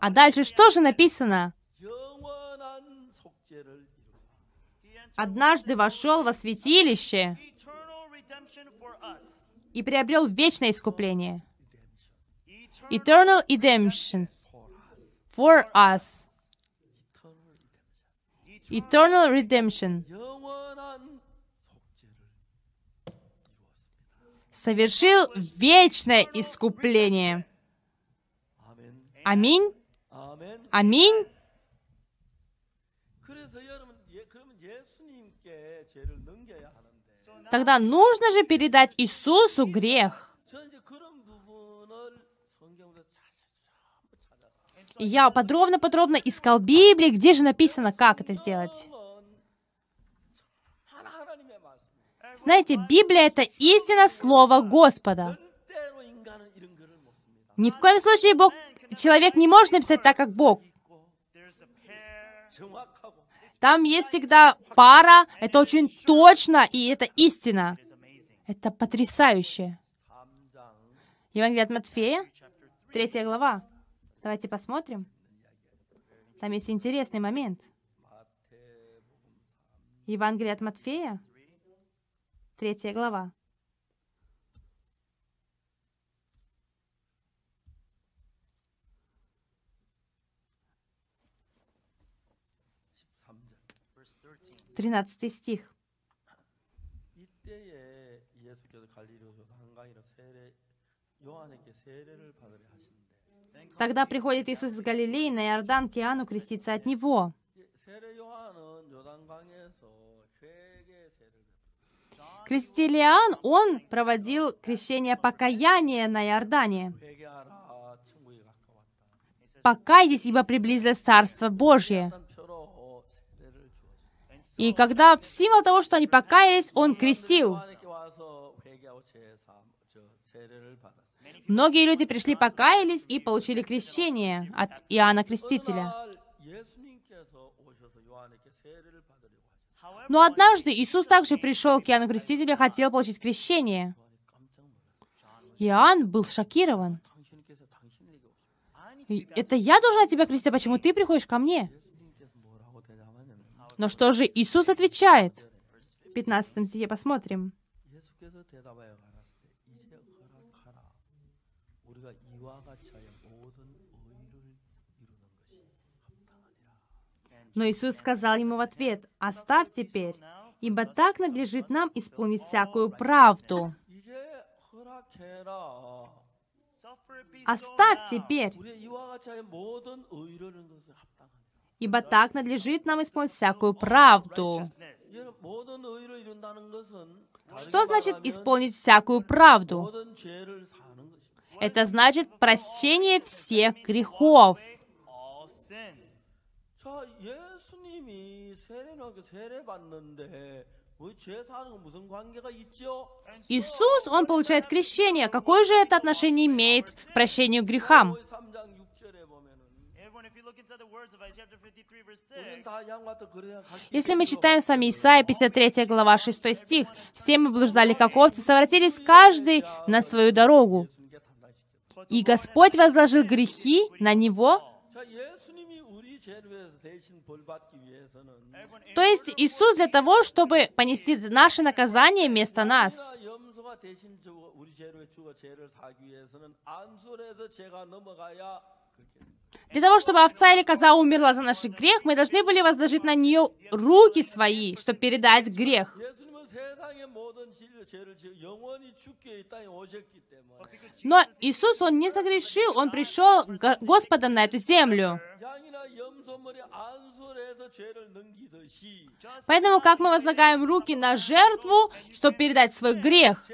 А дальше что же написано? Однажды вошел во святилище и приобрел вечное искупление. Eternal redemption for us. Eternal redemption. совершил вечное искупление. Аминь. Аминь. Тогда нужно же передать Иисусу грех. Я подробно-подробно искал Библии, где же написано, как это сделать. Знаете, Библия — это истина Слова Господа. Ни в коем случае Бог, человек не может написать так, как Бог. Там есть всегда пара, это очень точно, и это истина. Это потрясающе. Евангелие от Матфея, третья глава. Давайте посмотрим. Там есть интересный момент. Евангелие от Матфея, Третья глава. Тринадцатый стих. Тогда приходит Иисус из Галилеи на Иордан к Иоанну креститься от Него. Крестилиан, он проводил крещение покаяния на Иордане. «Покайтесь, ибо приблизилось Царство Божье». И когда в символ того, что они покаялись, он крестил. Многие люди пришли, покаялись и получили крещение от Иоанна Крестителя. Но однажды Иисус также пришел к Иоанну Крестителю и хотел получить крещение. Иоанн был шокирован. «Это я должна тебя крестить, а почему ты приходишь ко мне?» Но что же Иисус отвечает? В 15 стихе посмотрим. Но Иисус сказал ему в ответ, «Оставь теперь, ибо так надлежит нам исполнить всякую правду». «Оставь теперь, ибо так надлежит нам исполнить всякую правду». Что значит исполнить всякую правду? Это значит прощение всех грехов. Иисус, он получает крещение. Какое же это отношение имеет к прощению грехам? Если мы читаем с вами Исаия 53 глава 6 стих, «Все мы блуждали, как овцы, совратились каждый на свою дорогу, и Господь возложил грехи на Него, то есть Иисус для того, чтобы понести наше наказание вместо нас. Для того, чтобы овца или коза умерла за наш грех, мы должны были возложить на нее руки свои, чтобы передать грех. Но Иисус, Он не согрешил, Он пришел Господом на эту землю. Поэтому, как мы возлагаем руки на жертву, чтобы передать свой грех,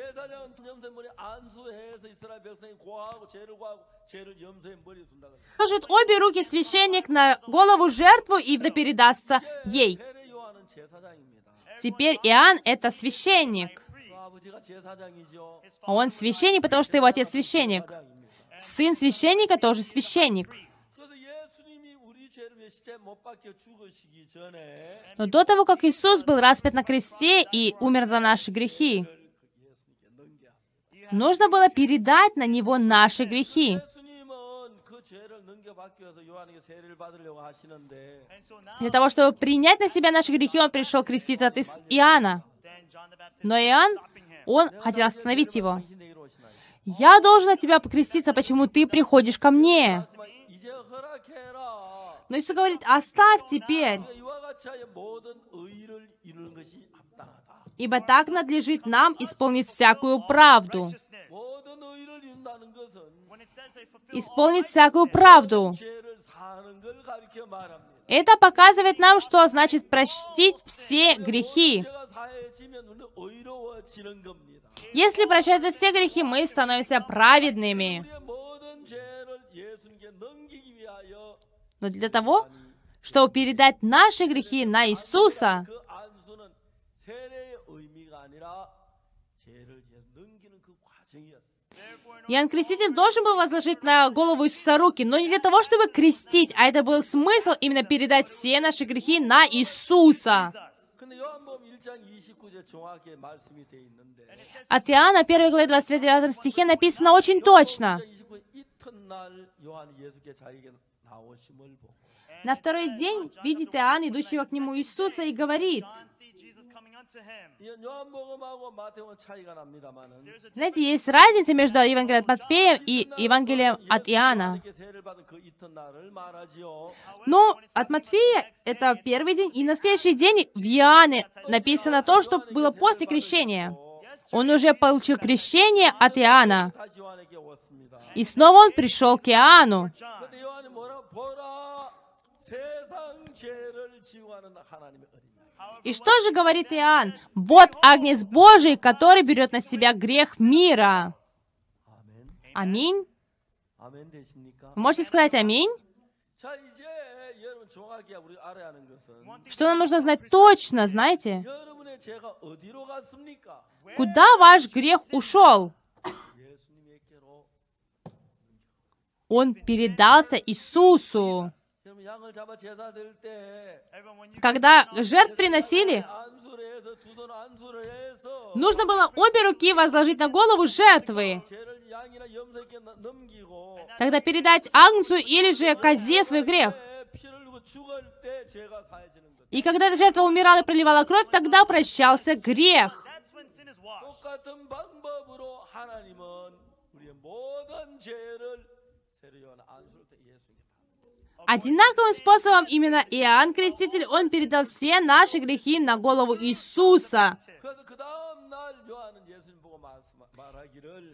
положит обе руки священник на голову жертву и передастся ей. Теперь Иоанн — это священник. Он священник, потому что его отец священник. Сын священника тоже священник. Но до того, как Иисус был распят на кресте и умер за наши грехи, нужно было передать на Него наши грехи. Для того, чтобы принять на себя наши грехи, он пришел креститься от Иоанна. Но Иоанн, он хотел остановить его. «Я должен от тебя покреститься, почему ты приходишь ко мне?» Но Иисус говорит, «Оставь теперь, ибо так надлежит нам исполнить всякую правду» исполнить всякую правду. Это показывает нам, что значит простить все грехи. Если прощаются все грехи, мы становимся праведными. Но для того, чтобы передать наши грехи на Иисуса, Иоанн Креститель должен был возложить на голову Иисуса руки, но не для того, чтобы крестить, а это был смысл именно передать все наши грехи на Иисуса. От Иоанна 1 главе 29 стихе написано очень точно. На второй день видит Иоанн, идущего к нему Иисуса, и говорит, знаете, есть разница между Евангелием от Матфея и Евангелием от Иоанна. Но от Матфея это первый день, и на следующий день в Иоанне написано то, что было после крещения. Он уже получил крещение от Иоанна. И снова он пришел к Иоанну. И что же говорит Иоанн? Вот Агнец Божий, который берет на себя грех мира. Аминь. Можете сказать аминь? Что нам нужно знать точно, знаете? Куда ваш грех ушел? Он передался Иисусу. Когда жертв приносили, нужно было обе руки возложить на голову жертвы. Тогда передать агнцу или же козе свой грех. И когда эта жертва умирала и проливала кровь, тогда прощался грех. Одинаковым способом именно Иоанн Креститель, он передал все наши грехи на голову Иисуса.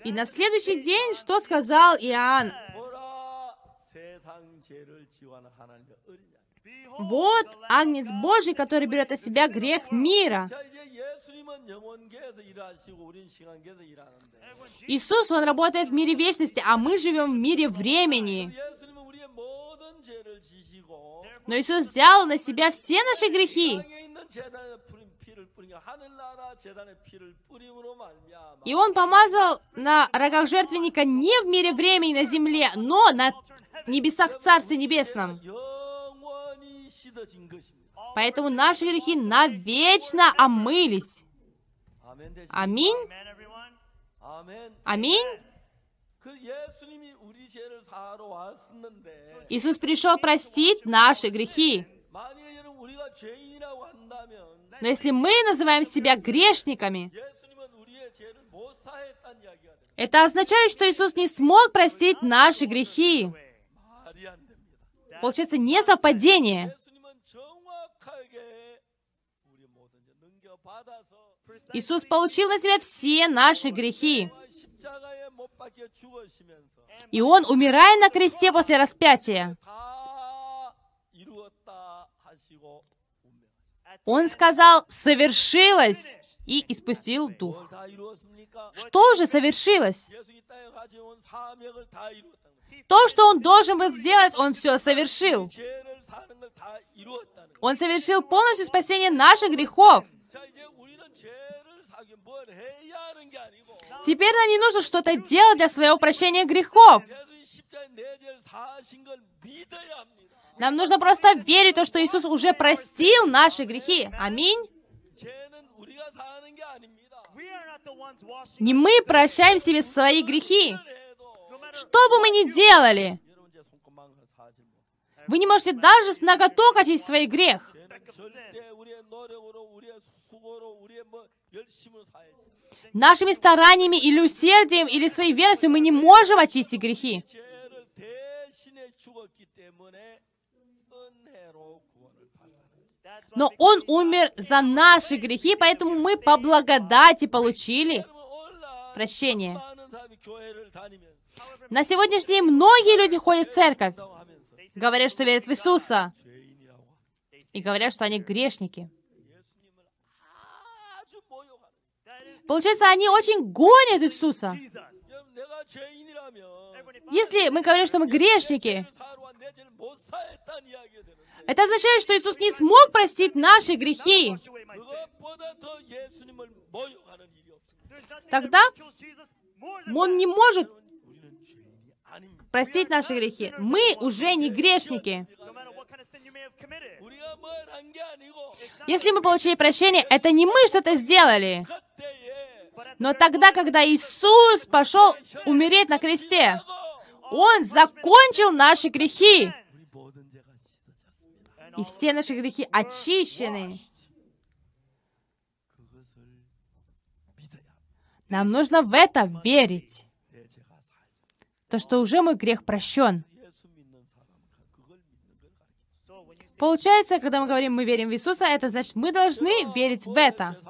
И на следующий день, что сказал Иоанн? Вот Агнец Божий, который берет на себя грех мира. Иисус, Он работает в мире вечности, а мы живем в мире времени. Но Иисус взял на себя все наши грехи. И Он помазал на рогах жертвенника не в мире времени на земле, но на небесах Царстве Небесном. Поэтому наши грехи навечно омылись. Аминь. Аминь. Иисус пришел простить наши грехи. Но если мы называем себя грешниками, это означает, что Иисус не смог простить наши грехи. Получается не совпадение. Иисус получил на себя все наши грехи. И он, умирая на кресте после распятия, он сказал «совершилось» и испустил дух. Что же совершилось? То, что он должен был сделать, он все совершил. Он совершил полностью спасение наших грехов. Теперь нам не нужно что-то делать для своего прощения грехов. Нам нужно просто верить в то, что Иисус уже простил наши грехи. Аминь. Не мы прощаем себе свои грехи. Что бы мы ни делали, вы не можете даже с ноготок очистить свой грех. Нашими стараниями или усердием, или своей верностью мы не можем очистить грехи. Но Он умер за наши грехи, поэтому мы по благодати получили прощение. На сегодняшний день многие люди ходят в церковь, говорят, что верят в Иисуса, и говорят, что они грешники. Получается, они очень гонят Иисуса. Если мы говорим, что мы грешники, это означает, что Иисус не смог простить наши грехи. Тогда Он не может простить наши грехи. Мы уже не грешники. Если мы получили прощение, это не мы что-то сделали. Но тогда, когда Иисус пошел умереть на кресте, Он закончил наши грехи. И все наши грехи очищены. Нам нужно в это верить. То, что уже мой грех прощен. Получается, когда мы говорим, мы верим в Иисуса, это значит, мы должны верить в это.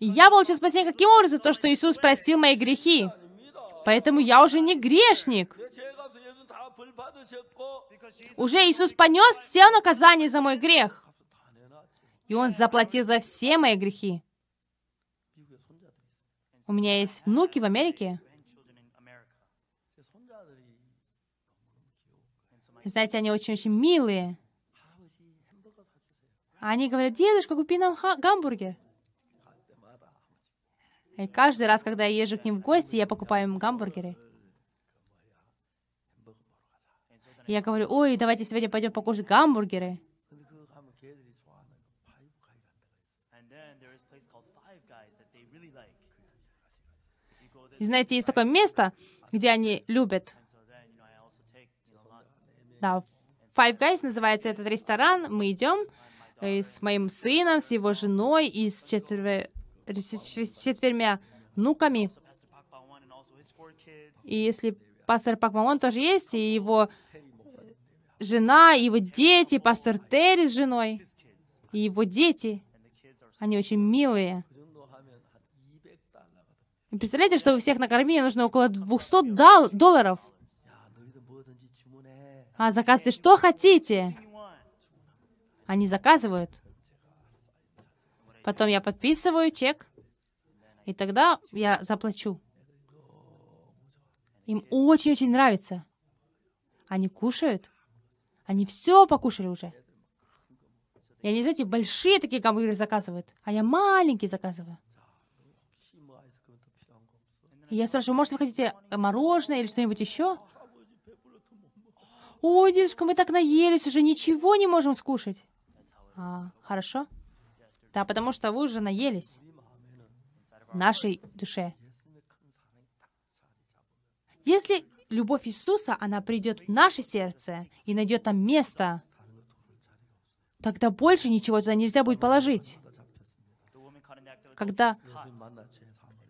Я получил спасение каким образом? То, что Иисус простил мои грехи. Поэтому я уже не грешник. Уже Иисус понес все наказания за мой грех. И Он заплатил за все мои грехи. У меня есть внуки в Америке. Знаете, они очень-очень милые. Они говорят, дедушка, купи нам гамбургер. И каждый раз, когда я езжу к ним в гости, я покупаю им гамбургеры. Я говорю, ой, давайте сегодня пойдем покушать гамбургеры. И знаете, есть такое место, где они любят. Да, Five Guys называется этот ресторан. Мы идем, э, с моим сыном, с его женой и с, четверо... с четвермя внуками. И если пастор Пак Мамон тоже есть, и его жена, и его дети, пастор Терри с женой, и его дети, они очень милые. И представляете, что у всех накормили нужно около 200 дол- долларов. А заказывайте что хотите. Они заказывают. Потом я подписываю чек, и тогда я заплачу. Им очень-очень нравится. Они кушают. Они все покушали уже. И они, знаете, большие такие гамбургеры заказывают, а я маленькие заказываю. И я спрашиваю, может, вы хотите мороженое или что-нибудь еще? Ой, дедушка, мы так наелись, уже ничего не можем скушать. А, хорошо. Да, потому что вы уже наелись нашей душе. Если любовь Иисуса, она придет в наше сердце и найдет там место, тогда больше ничего туда нельзя будет положить. Когда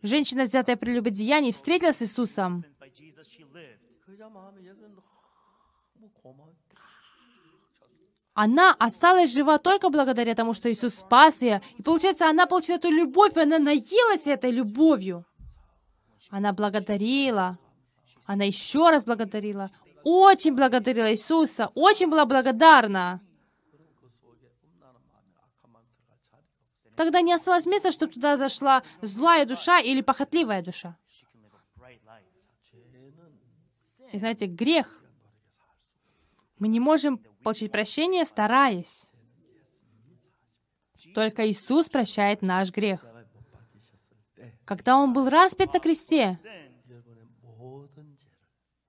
женщина, взятая при любодеянии, встретилась с Иисусом, она осталась жива только благодаря тому, что Иисус спас ее. И получается, она получила эту любовь, и она наелась этой любовью. Она благодарила. Она еще раз благодарила. Очень благодарила Иисуса. Очень была благодарна. Тогда не осталось места, чтобы туда зашла злая душа или похотливая душа. И знаете, грех. Мы не можем получить прощение, стараясь. Только Иисус прощает наш грех. Когда Он был распят на кресте,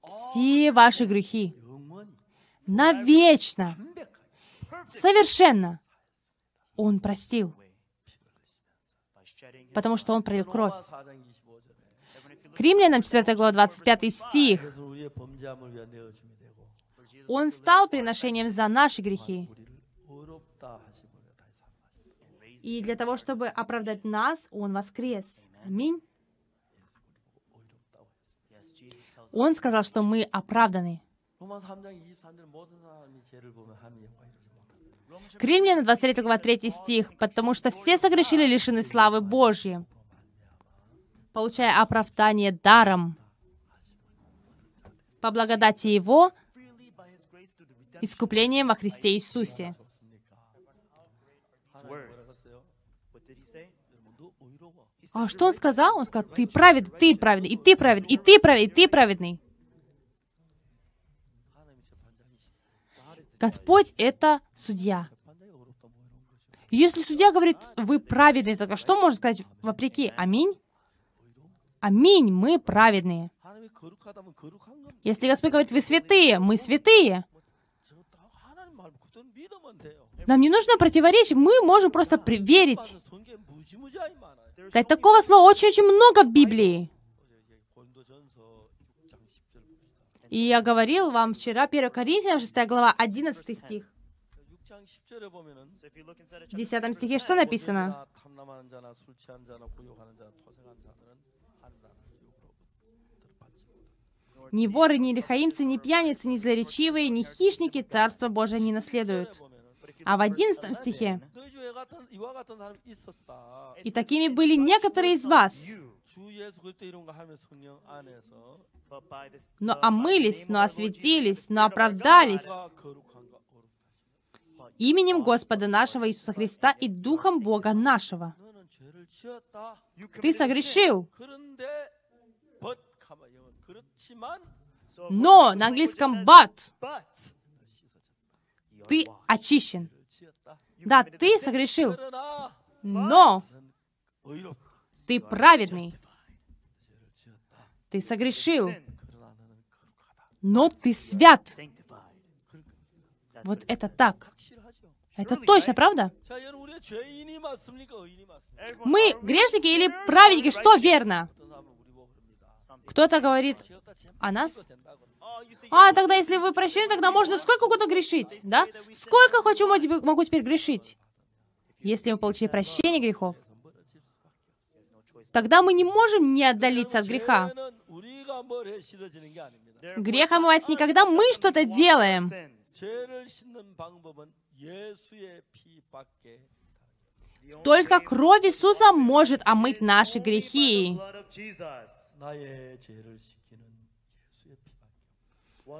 все ваши грехи навечно, совершенно Он простил, потому что Он пролил кровь. К Римлянам 4 глава 25 стих. Он стал приношением за наши грехи. И для того, чтобы оправдать нас, Он воскрес. Аминь. Он сказал, что мы оправданы. К Римлянам 23 глава 3 стих. «Потому что все согрешили лишены славы Божьей, получая оправдание даром по благодати Его, искуплением во Христе Иисусе». А что он сказал? Он сказал, ты праведный, ты праведный, и ты праведный, и ты праведный, и ты праведный. Господь — это судья. Если судья говорит, вы праведные, тогда что можно сказать вопреки? Аминь? Аминь, мы праведные. Если Господь говорит, вы святые, мы святые. Нам не нужно противоречить, мы можем просто верить. Да, такого слова очень-очень много в Библии. И я говорил вам вчера, 1 Коринфянам 6 глава, 11 стих. В 10 стихе что написано? Ни воры, ни лихаимцы, ни пьяницы, ни злоречивые, ни хищники Царство Божие не наследуют. А в 11 стихе «И такими были некоторые из вас, но омылись, но осветились, но оправдались именем Господа нашего Иисуса Христа и Духом Бога нашего. Ты согрешил, но на английском but ты очищен. Да, ты согрешил, но ты праведный. Ты согрешил, но ты свят. Вот это так. Это точно, правда? Мы грешники или праведники? Что верно? Кто-то говорит о нас? А, тогда если вы прощены, тогда можно сколько угодно грешить, да? Сколько хочу, могу теперь грешить. Если мы получили прощение грехов, тогда мы не можем не отдалиться от греха. Грех омывается не когда мы что-то делаем. Только кровь Иисуса может омыть наши грехи.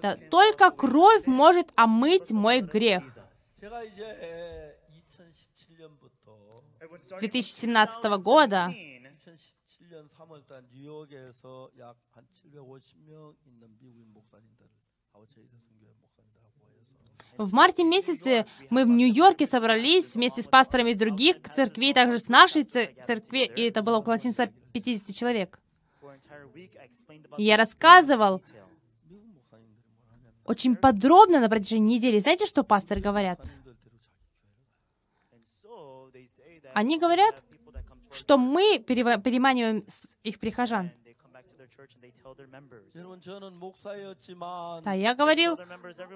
Да, только кровь может омыть мой грех. С 2017 года в марте месяце мы в Нью-Йорке собрались вместе с пасторами из других церквей, также с нашей церкви, и это было около 750 человек. И я рассказывал очень подробно на протяжении недели. Знаете, что пасторы говорят? Они говорят, что мы переманиваем их прихожан. Да, я говорил,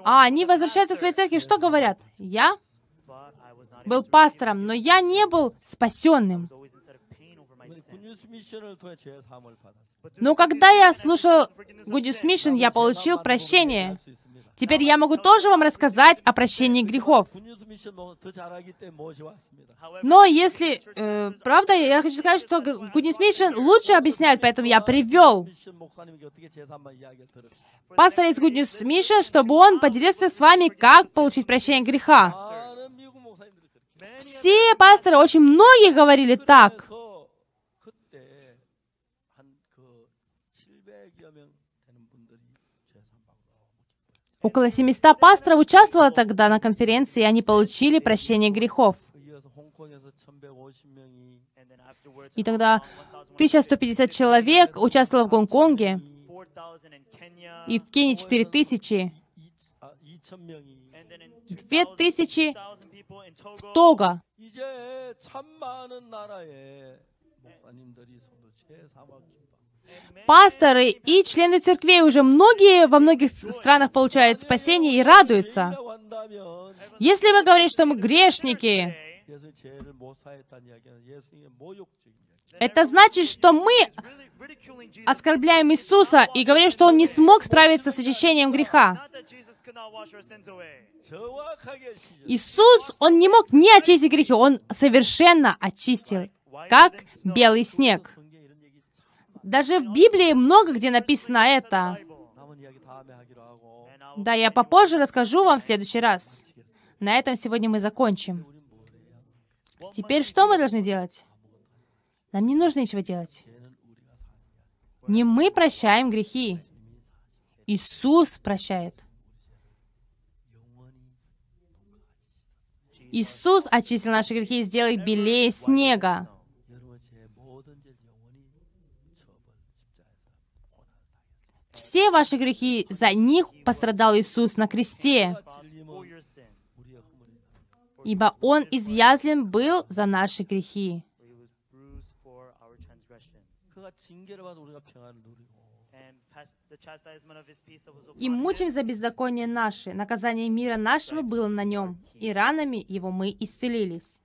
а они возвращаются в свои церкви, что говорят? Я был пастором, но я не был спасенным. Но когда я слушал Goodness Mission, я получил прощение. Теперь я могу тоже вам рассказать о прощении грехов. Но если... Э, правда, я хочу сказать, что Goodness Mission лучше объясняет, поэтому я привел пастора из Goodness Mission, чтобы он поделился с вами, как получить прощение греха. Все пасторы, очень многие говорили так. Около 700 пасторов участвовало тогда на конференции, и они получили прощение грехов. И тогда 1150 человек участвовало в Гонконге, и в Кении 4000, 2000 в Того. Пасторы и члены церквей уже многие во многих странах получают спасение и радуются. Если мы говорим, что мы грешники, это значит, что мы оскорбляем Иисуса и говорим, что Он не смог справиться с очищением греха. Иисус, Он не мог не очистить грехи, Он совершенно очистил, как белый снег. Даже в Библии много где написано это. Да, я попозже расскажу вам в следующий раз. На этом сегодня мы закончим. Теперь что мы должны делать? Нам не нужно ничего делать. Не мы прощаем грехи. Иисус прощает. Иисус очистил наши грехи и сделал белее снега. Все ваши грехи, за них пострадал Иисус на кресте. Ибо Он изъязлен был за наши грехи. И мучим за беззаконие наше. Наказание мира нашего было на нем, и ранами его мы исцелились.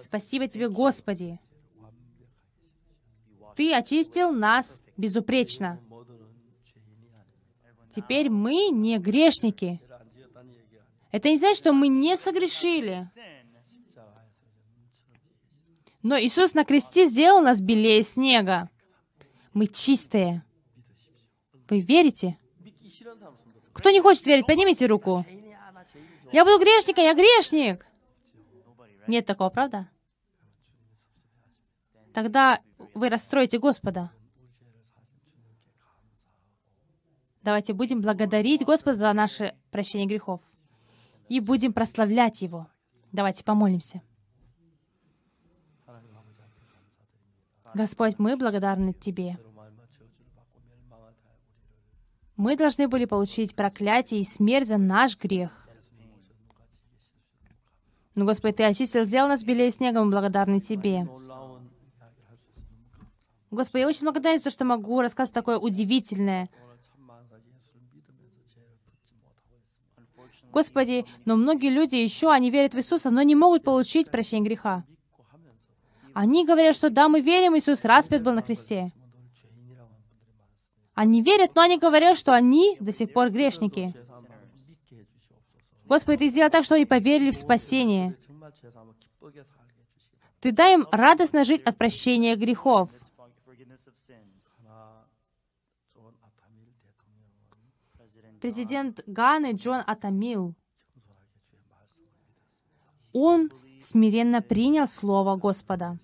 Спасибо тебе, Господи. Ты очистил нас безупречно. Теперь мы не грешники. Это не значит, что мы не согрешили. Но Иисус на кресте сделал нас белее снега. Мы чистые. Вы верите? Кто не хочет верить, поднимите руку. Я буду грешником, я грешник. Нет такого, правда? Тогда вы расстроите Господа. Давайте будем благодарить Господа за наше прощение грехов. И будем прославлять Его. Давайте помолимся. Господь, мы благодарны Тебе. Мы должны были получить проклятие и смерть за наш грех. Но, Господь, Ты очистил, сделал нас белее снегом, мы благодарны Тебе. Господи, я очень благодарен за то, что могу рассказать такое удивительное Господи, но многие люди еще, они верят в Иисуса, но не могут получить прощение греха. Они говорят, что да, мы верим, Иисус распят был на кресте. Они верят, но они говорят, что они до сих пор грешники. Господи, Ты сделал так, что они поверили в спасение. Ты дай им радостно жить от прощения грехов. Президент Ганы Джон Атамил, он смиренно принял Слово Господа.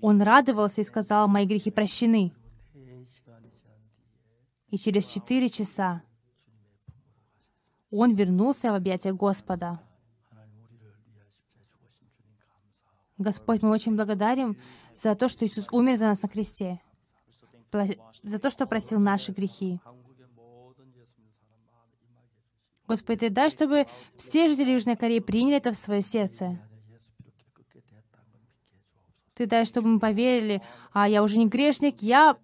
Он радовался и сказал, «Мои грехи прощены». И через четыре часа он вернулся в объятия Господа. Господь, мы очень благодарим за то, что Иисус умер за нас на кресте, за то, что просил наши грехи. Господи, Ты дай, чтобы все жители Южной Кореи приняли это в свое сердце. Ты дай, чтобы мы поверили, а я уже не грешник, я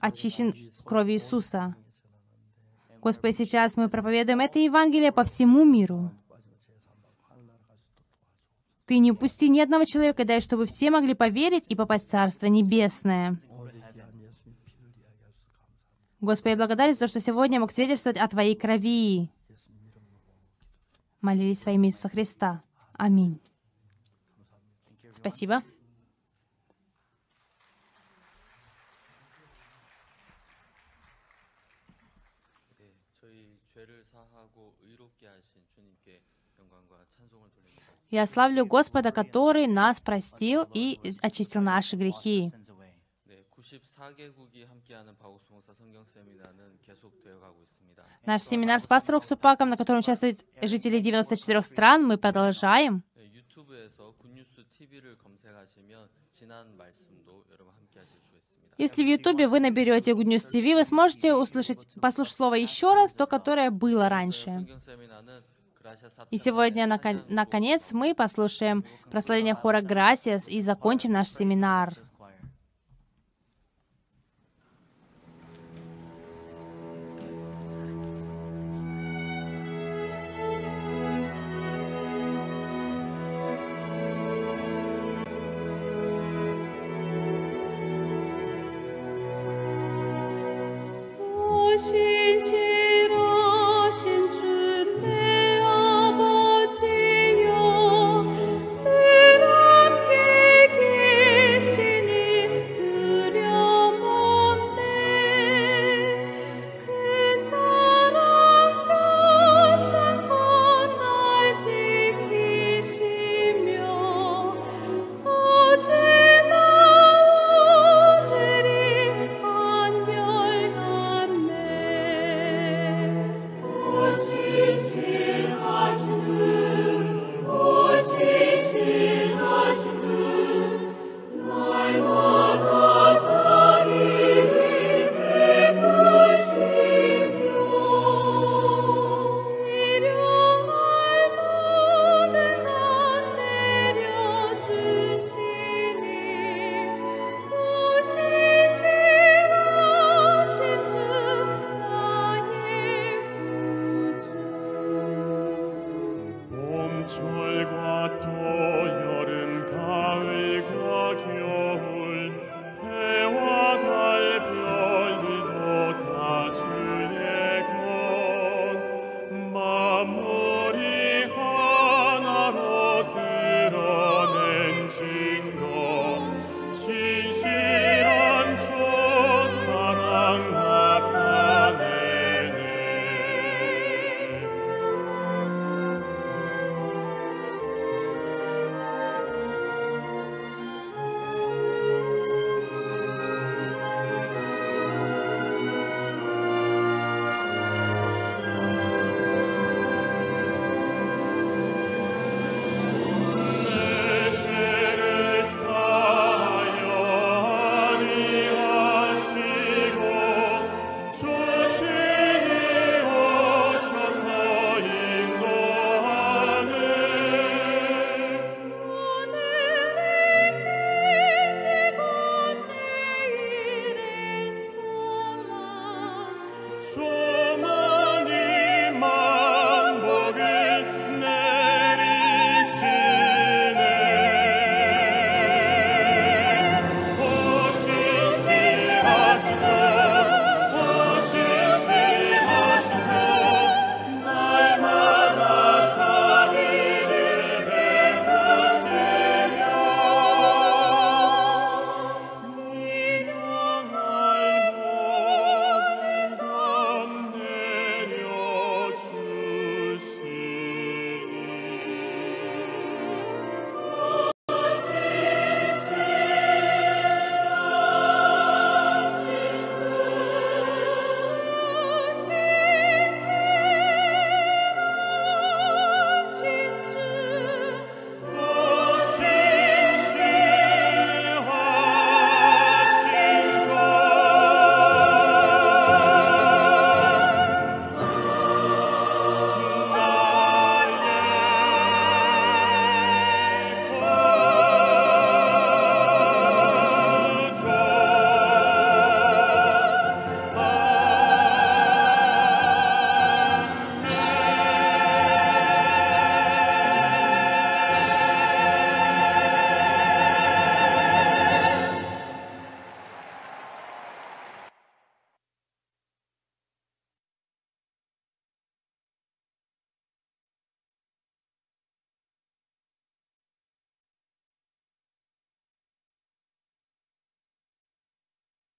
очищен кровью Иисуса. Господи, сейчас мы проповедуем это Евангелие по всему миру. Ты не упусти ни одного человека, дай, чтобы все могли поверить и попасть в Царство Небесное. Господи, благодарен за то, что сегодня я мог свидетельствовать о Твоей крови. Молились во имя Иисуса Христа. Аминь. Спасибо. Я славлю Господа, который нас простил и очистил наши грехи. Наш семинар с пастором Супаком, на котором участвуют жители 94 стран, мы продолжаем. Если в Ютубе вы наберете Good News TV, вы сможете услышать, послушать слово еще раз, то, которое было раньше. И сегодня, наконец, мы послушаем прославление хора «Грасиас» и закончим наш семинар.